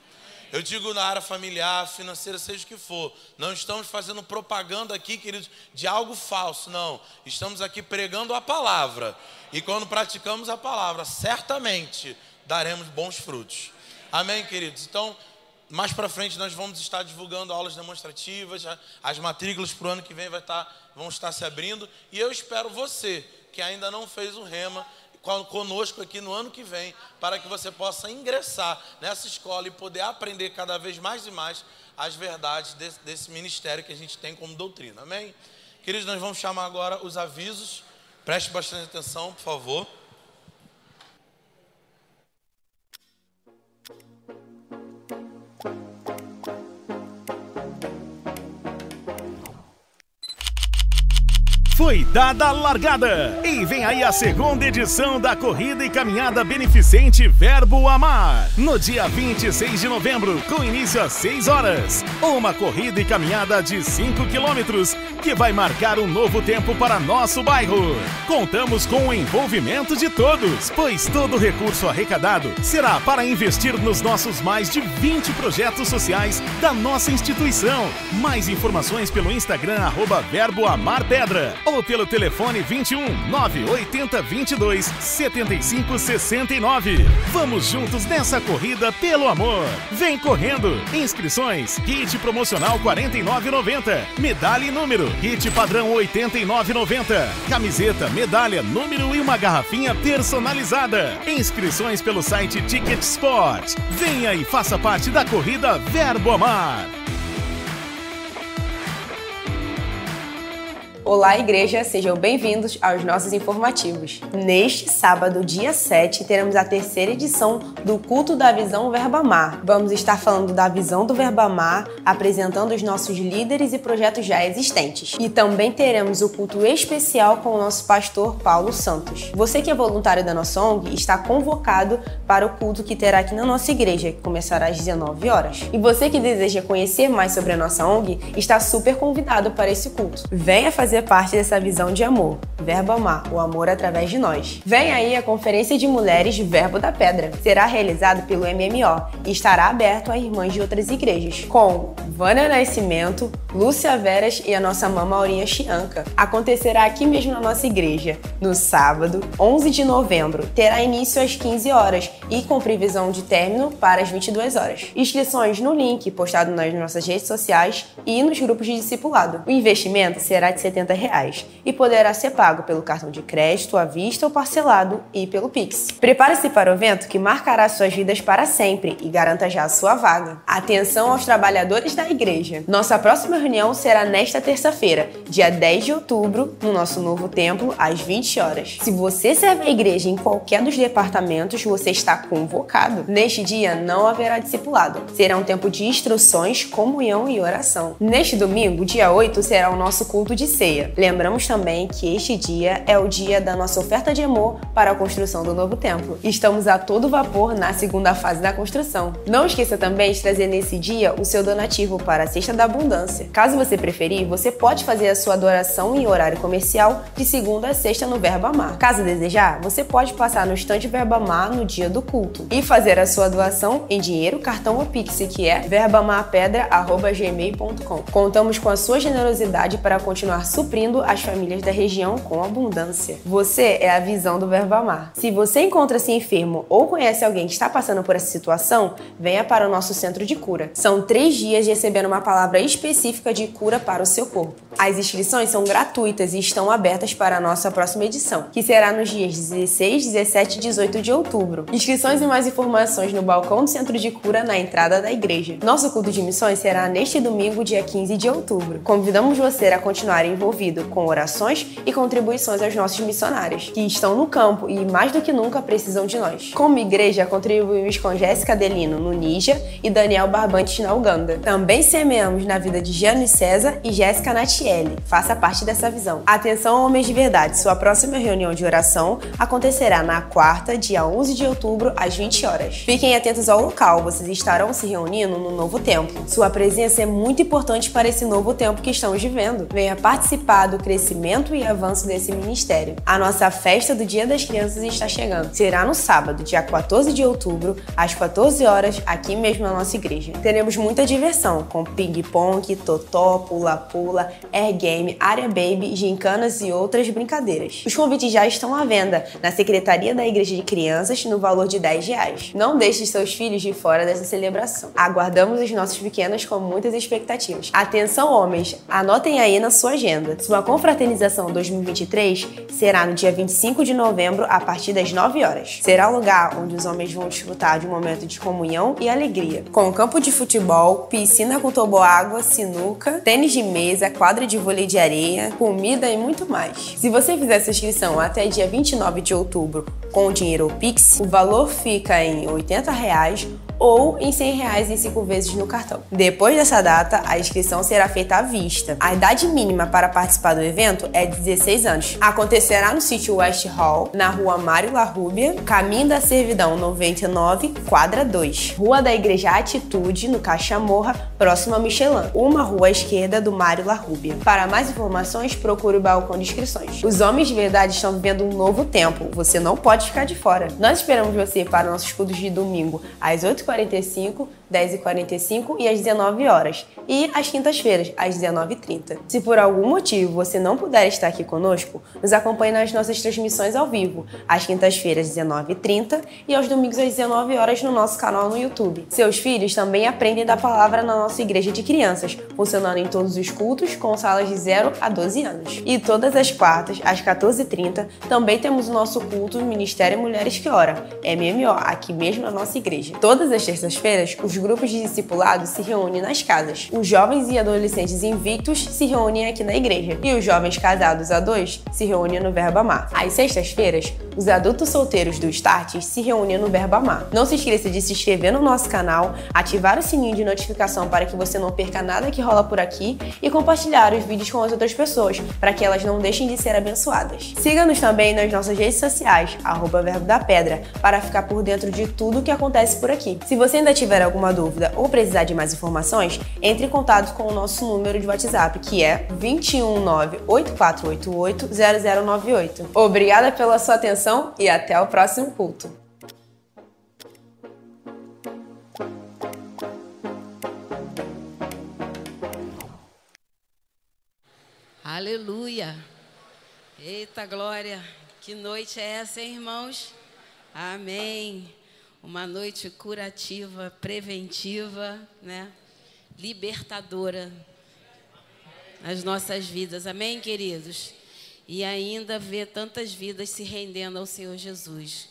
Eu digo na área familiar, financeira, seja o que for. Não estamos fazendo propaganda aqui, queridos, de algo falso, não. Estamos aqui pregando a palavra. E quando praticamos a palavra, certamente daremos bons frutos. Amém, queridos? Então, mais para frente nós vamos estar divulgando aulas demonstrativas, as matrículas para o ano que vem vai estar, vão estar se abrindo. E eu espero você, que ainda não fez o rema, conosco aqui no ano que vem, para que você possa ingressar nessa escola e poder aprender cada vez mais e mais as verdades desse, desse ministério que a gente tem como doutrina. Amém? Queridos, nós vamos chamar agora os avisos. Preste bastante atenção, por favor.
Foi dada a largada e vem aí a segunda edição da Corrida e Caminhada Beneficente Verbo Amar. No dia 26 de novembro, com início às 6 horas. Uma corrida e caminhada de 5 quilômetros que vai marcar um novo tempo para nosso bairro. Contamos com o envolvimento de todos, pois todo recurso arrecadado será para investir nos nossos mais de 20 projetos sociais da nossa instituição. Mais informações pelo Instagram, arroba Verbo Amar Pedra ou pelo telefone 21 980 22 75 69. Vamos juntos nessa corrida pelo amor. Vem correndo. Inscrições: kit promocional 49,90. Medalha e número: kit padrão 89,90. Camiseta, medalha, número e uma garrafinha personalizada. Inscrições pelo site Ticket Sport. Venha e faça parte da corrida Verbo Amar.
Olá, igreja, sejam bem-vindos aos nossos informativos. Neste sábado, dia 7, teremos a terceira edição do Culto da Visão Verbamar. Vamos estar falando da visão do Verbamar, apresentando os nossos líderes e projetos já existentes. E também teremos o culto especial com o nosso pastor Paulo Santos. Você que é voluntário da nossa ONG está convocado para o culto que terá aqui na nossa igreja, que começará às 19 horas. E você que deseja conhecer mais sobre a nossa ONG está super convidado para esse culto. Venha fazer fazer parte dessa visão de amor. Verbo Amar, o amor através de nós. Vem aí a Conferência de Mulheres Verbo da Pedra. Será realizado pelo MMO e estará aberto a irmãs de outras igrejas, com Vânia Nascimento, Lúcia Veras e a nossa mãe Aurinha Chianca. Acontecerá aqui mesmo na nossa igreja, no sábado, 11 de novembro. Terá início às 15 horas e com previsão de término para as 22 horas. Inscrições no link postado nas nossas redes sociais e nos grupos de discipulado. O investimento será de R$ 70 reais e poderá ser pago pelo cartão de crédito, à vista ou parcelado e pelo Pix. Prepare-se para o evento que marcará suas vidas para sempre e garanta já a sua vaga. Atenção aos trabalhadores da igreja. Nossa próxima reunião será nesta terça-feira, dia 10 de outubro, no nosso novo templo, às 20 horas. Se você serve a igreja em qualquer dos departamentos, você está convocado. Neste dia não haverá discipulado. Será um tempo de instruções, comunhão e oração. Neste domingo, dia 8, será o nosso culto de ceia. Lembramos também que este dia é o dia da nossa oferta de amor para a construção do novo templo. Estamos a todo vapor na segunda fase da construção. Não esqueça também de trazer nesse dia o seu donativo para a Cesta da Abundância. Caso você preferir, você pode fazer a sua adoração em horário comercial de segunda a sexta no Verbo Amar. Caso desejar, você pode passar no estande Verbo Amar no dia do culto e fazer a sua doação em dinheiro, cartão ou Pix, que é verbamarpedra.gmail.com. Contamos com a sua generosidade para continuar suprindo as famílias da região com abundância. Você é a visão do Verbo Amar. Se você encontra-se enfermo ou conhece alguém que está passando por essa situação, venha para o nosso centro de cura. São três dias recebendo uma palavra específica de cura para o seu corpo. As inscrições são gratuitas e estão abertas para a nossa próxima edição, que será nos dias 16, 17 e 18 de outubro. Inscrições e mais informações no balcão do Centro de Cura na entrada da igreja. Nosso culto de missões será neste domingo, dia 15 de outubro. Convidamos você a continuar envolvido com orações e contribuições aos nossos missionários, que estão no campo e mais do que nunca precisam de nós. Como igreja, contribuímos com Jéssica Delino no Níger e Daniel Barbantes na Uganda. Também semeamos na vida de Gianni César e Jéssica Natiele. Faça parte dessa visão. Atenção, homens de verdade, sua próxima reunião de oração acontecerá na quarta, dia 11 de outubro, às 20 horas. Fiquem atentos ao local, vocês estarão se reunindo no novo templo. Sua presença é muito importante para esse novo tempo que estamos vivendo. Venha participar do crescimento e avanço desse ministério. A nossa festa do Dia das Crianças está chegando. Será no sábado, dia 14 de outubro, às 14 horas, aqui mesmo na nossa igreja. Teremos muita diversão, com ping-pong, totó, pula-pula, air game, área baby, gincanas e outras brincadeiras. Os convites já estão à venda na Secretaria da Igreja de Crianças no valor de 10 reais. Não deixe seus filhos de fora dessa celebração. Aguardamos os nossos pequenos com muitas expectativas. Atenção, homens, anotem aí na sua agenda. Sua confraternização 2023 será no dia 25 de novembro, a partir das 9 horas. Será o lugar onde os homens vão desfrutar de um momento de comunhão e alegria, com campo de futebol, piscina com toboágua, sinuca, tênis de mesa, quadra de vôlei de areia, comida e muito mais. Se você fizer sua inscrição até dia 29 de outubro com o dinheiro ou Pix, o valor fica em 80 reais ou em 100 reais em 5 vezes no cartão. Depois dessa data, a inscrição será feita à vista. A idade mínima para participar do evento é 16 anos. Acontecerá no sítio West Hall, na rua Mário Larrúbia, Caminho da Servidão 99, quadra 2. Rua da Igreja Atitude, no Caixa Morra, próximo a Michelin. Uma rua à esquerda do Mário Larrúbia. Para mais informações, procure o balcão de inscrições. Os homens de verdade estão vivendo um novo tempo. Você não pode ficar de fora. Nós esperamos você para nossos cultos de domingo, às 8 8h45, 10h45 e às 19 horas. E às quintas-feiras, às 19h30. Se por algum motivo você não puder estar aqui conosco, nos acompanhe nas nossas transmissões ao vivo, às quintas-feiras, às 19h30 e aos domingos às 19 horas no nosso canal no YouTube. Seus filhos também aprendem da palavra na nossa igreja de crianças, funcionando em todos os cultos com salas de 0 a 12 anos. E todas as quartas, às 14h30, também temos o nosso culto Ministério Mulheres que Ora, MMO, aqui mesmo na nossa igreja. Todas as terças-feiras, os grupos de discipulados se reúnem nas casas. Os jovens e adolescentes invictos se reúnem aqui na igreja. E os jovens casados a dois se reúnem no Verbo Amar. Às sextas-feiras, os adultos solteiros do Start se reúnem no Verbo Amar. Não se esqueça de se inscrever no nosso canal, ativar o sininho de notificação para que você não perca nada que rola por aqui e compartilhar os vídeos com as outras pessoas, para que elas não deixem de ser abençoadas. Siga-nos também nas nossas redes sociais, arroba Verbo da Pedra, para ficar por dentro de tudo que acontece por aqui. Se você ainda tiver alguma dúvida ou precisar de mais informações, entre em contato com o nosso número de WhatsApp, que é 21984880098. Obrigada pela sua atenção e até o próximo culto.
Aleluia. Eita glória. Que noite é essa, hein, irmãos? Amém. Uma noite curativa, preventiva, né? Libertadora. nas nossas vidas. Amém, queridos? E ainda ver tantas vidas se rendendo ao Senhor Jesus.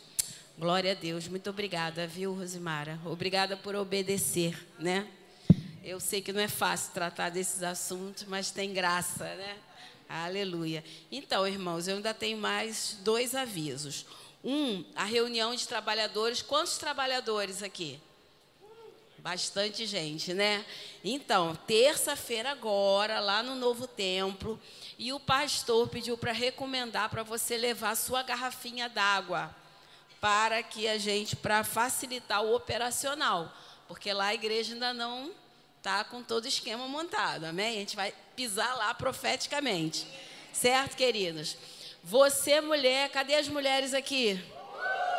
Glória a Deus. Muito obrigada, viu, Rosimara? Obrigada por obedecer, né? Eu sei que não é fácil tratar desses assuntos, mas tem graça, né? Aleluia. Então, irmãos, eu ainda tenho mais dois avisos. Um, a reunião de trabalhadores. Quantos trabalhadores aqui? Bastante gente, né? Então, terça-feira agora, lá no Novo Templo, e o pastor pediu para recomendar para você levar sua garrafinha d'água para que a gente para facilitar o operacional, porque lá a igreja ainda não está com todo o esquema montado, amém? A gente vai pisar lá profeticamente, certo, queridos? Você, mulher, cadê as mulheres aqui?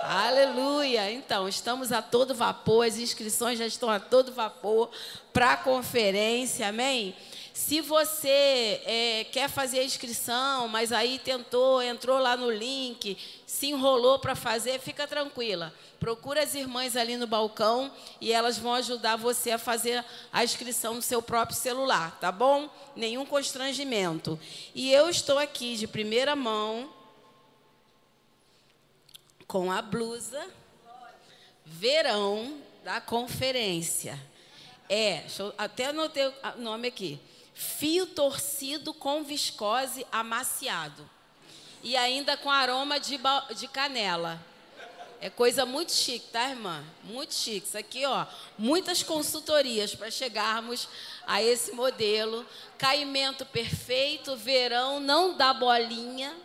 Aleluia! Então, estamos a todo vapor, as inscrições já estão a todo vapor para a conferência, amém? Se você é, quer fazer a inscrição, mas aí tentou, entrou lá no link, se enrolou para fazer, fica tranquila. Procura as irmãs ali no balcão e elas vão ajudar você a fazer a inscrição no seu próprio celular, tá bom? Nenhum constrangimento. E eu estou aqui de primeira mão com a blusa verão da conferência. É, eu até anotei o nome aqui. Fio torcido com viscose amaciado. E ainda com aroma de, de canela. É coisa muito chique, tá, irmã? Muito chique. Isso aqui, ó, muitas consultorias para chegarmos a esse modelo. Caimento perfeito, verão, não dá bolinha.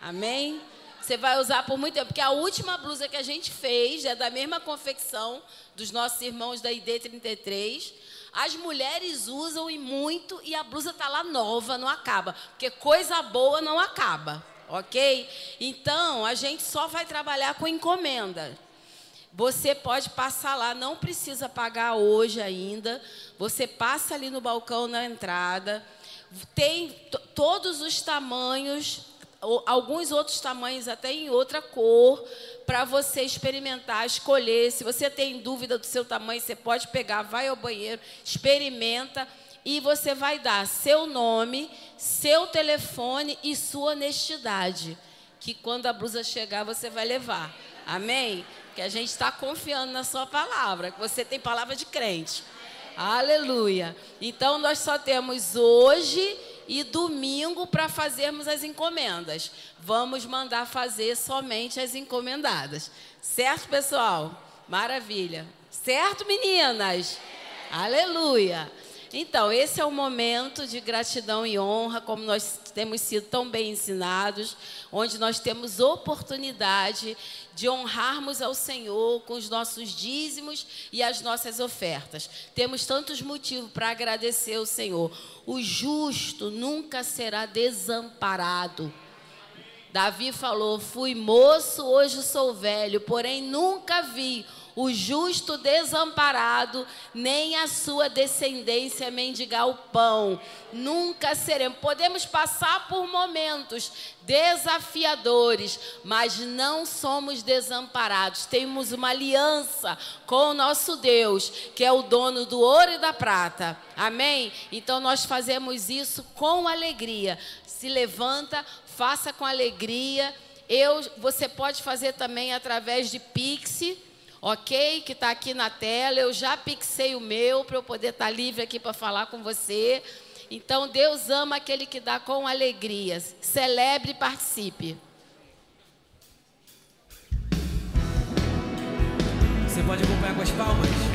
Amém? Você vai usar por muito tempo. Porque a última blusa que a gente fez é da mesma confecção dos nossos irmãos da ID 33. As mulheres usam e muito e a blusa tá lá nova, não acaba. Porque coisa boa não acaba, ok? Então, a gente só vai trabalhar com encomenda. Você pode passar lá, não precisa pagar hoje ainda. Você passa ali no balcão na entrada. Tem todos os tamanhos alguns outros tamanhos até em outra cor, para você experimentar, escolher. Se você tem dúvida do seu tamanho, você pode pegar, vai ao banheiro, experimenta e você vai dar seu nome, seu telefone e sua honestidade, que quando a blusa chegar você vai levar. Amém? Que a gente está confiando na sua palavra, que você tem palavra de crente. Aleluia. Então nós só temos hoje e domingo para fazermos as encomendas. Vamos mandar fazer somente as encomendadas. Certo, pessoal? Maravilha. Certo, meninas? Aleluia. Então, esse é o momento de gratidão e honra, como nós temos sido tão bem ensinados, onde nós temos oportunidade de honrarmos ao Senhor com os nossos dízimos e as nossas ofertas. Temos tantos motivos para agradecer ao Senhor. O justo nunca será desamparado. Davi falou: Fui moço, hoje sou velho, porém nunca vi o justo desamparado, nem a sua descendência mendigar o pão. Nunca seremos. Podemos passar por momentos desafiadores, mas não somos desamparados. Temos uma aliança com o nosso Deus, que é o dono do ouro e da prata. Amém? Então nós fazemos isso com alegria. Se levanta, faça com alegria. Eu, você pode fazer também através de Pix ok? Que está aqui na tela. Eu já pixei o meu para eu poder estar tá livre aqui para falar com você. Então, Deus ama aquele que dá com alegria. Celebre e participe.
Você pode acompanhar com as palmas?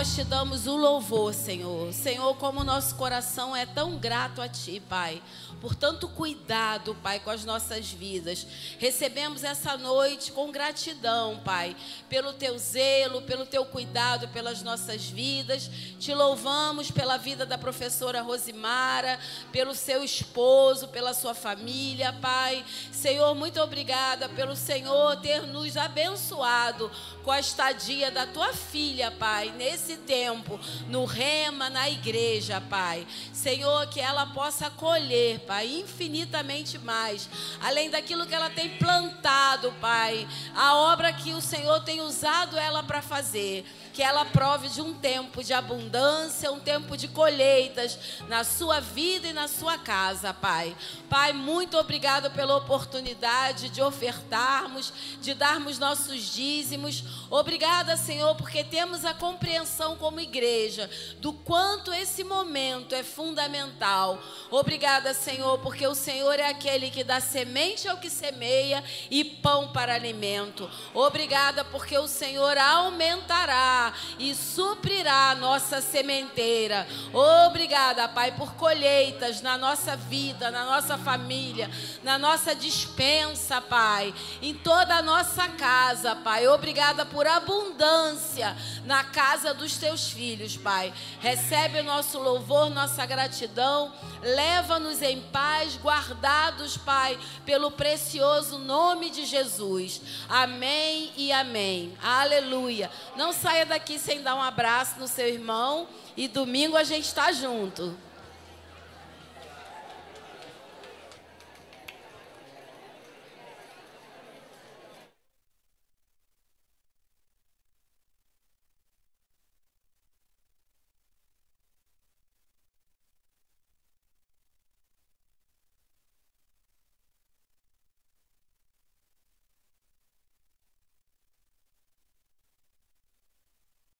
nós
te damos o louvor, Senhor. Senhor, como nosso coração é tão grato a Ti, Pai por tanto cuidado, Pai, com as nossas vidas. Recebemos essa noite com gratidão, Pai, pelo teu zelo, pelo teu cuidado pelas nossas vidas. Te louvamos pela vida da professora Rosimara, pelo seu esposo, pela sua família, Pai. Senhor, muito obrigada pelo Senhor ter nos abençoado com a estadia da tua filha, Pai, nesse tempo, no rema, na igreja, Pai. Senhor, que ela possa colher, Pai, infinitamente mais, além daquilo que ela tem plantado, Pai, a obra que o Senhor tem usado ela para fazer que ela prove de um tempo de abundância, um tempo de colheitas na sua vida e na sua casa, Pai. Pai, muito obrigado pela oportunidade de ofertarmos, de darmos nossos dízimos. Obrigada, Senhor, porque temos a compreensão como igreja do quanto esse momento é fundamental. Obrigada, Senhor, porque o Senhor é aquele que dá semente ao que semeia e pão para alimento. Obrigada porque o Senhor aumentará e suprirá a nossa sementeira. Obrigada, Pai, por colheitas na nossa vida, na nossa família, na nossa dispensa, Pai, em toda a nossa casa, Pai. Obrigada por abundância na casa dos teus filhos, Pai. Recebe o nosso louvor, nossa gratidão. Leva-nos em paz, guardados, Pai, pelo precioso nome de Jesus. Amém e amém. Aleluia. Não saia daqui sem dar um abraço no seu irmão. E domingo a gente está junto.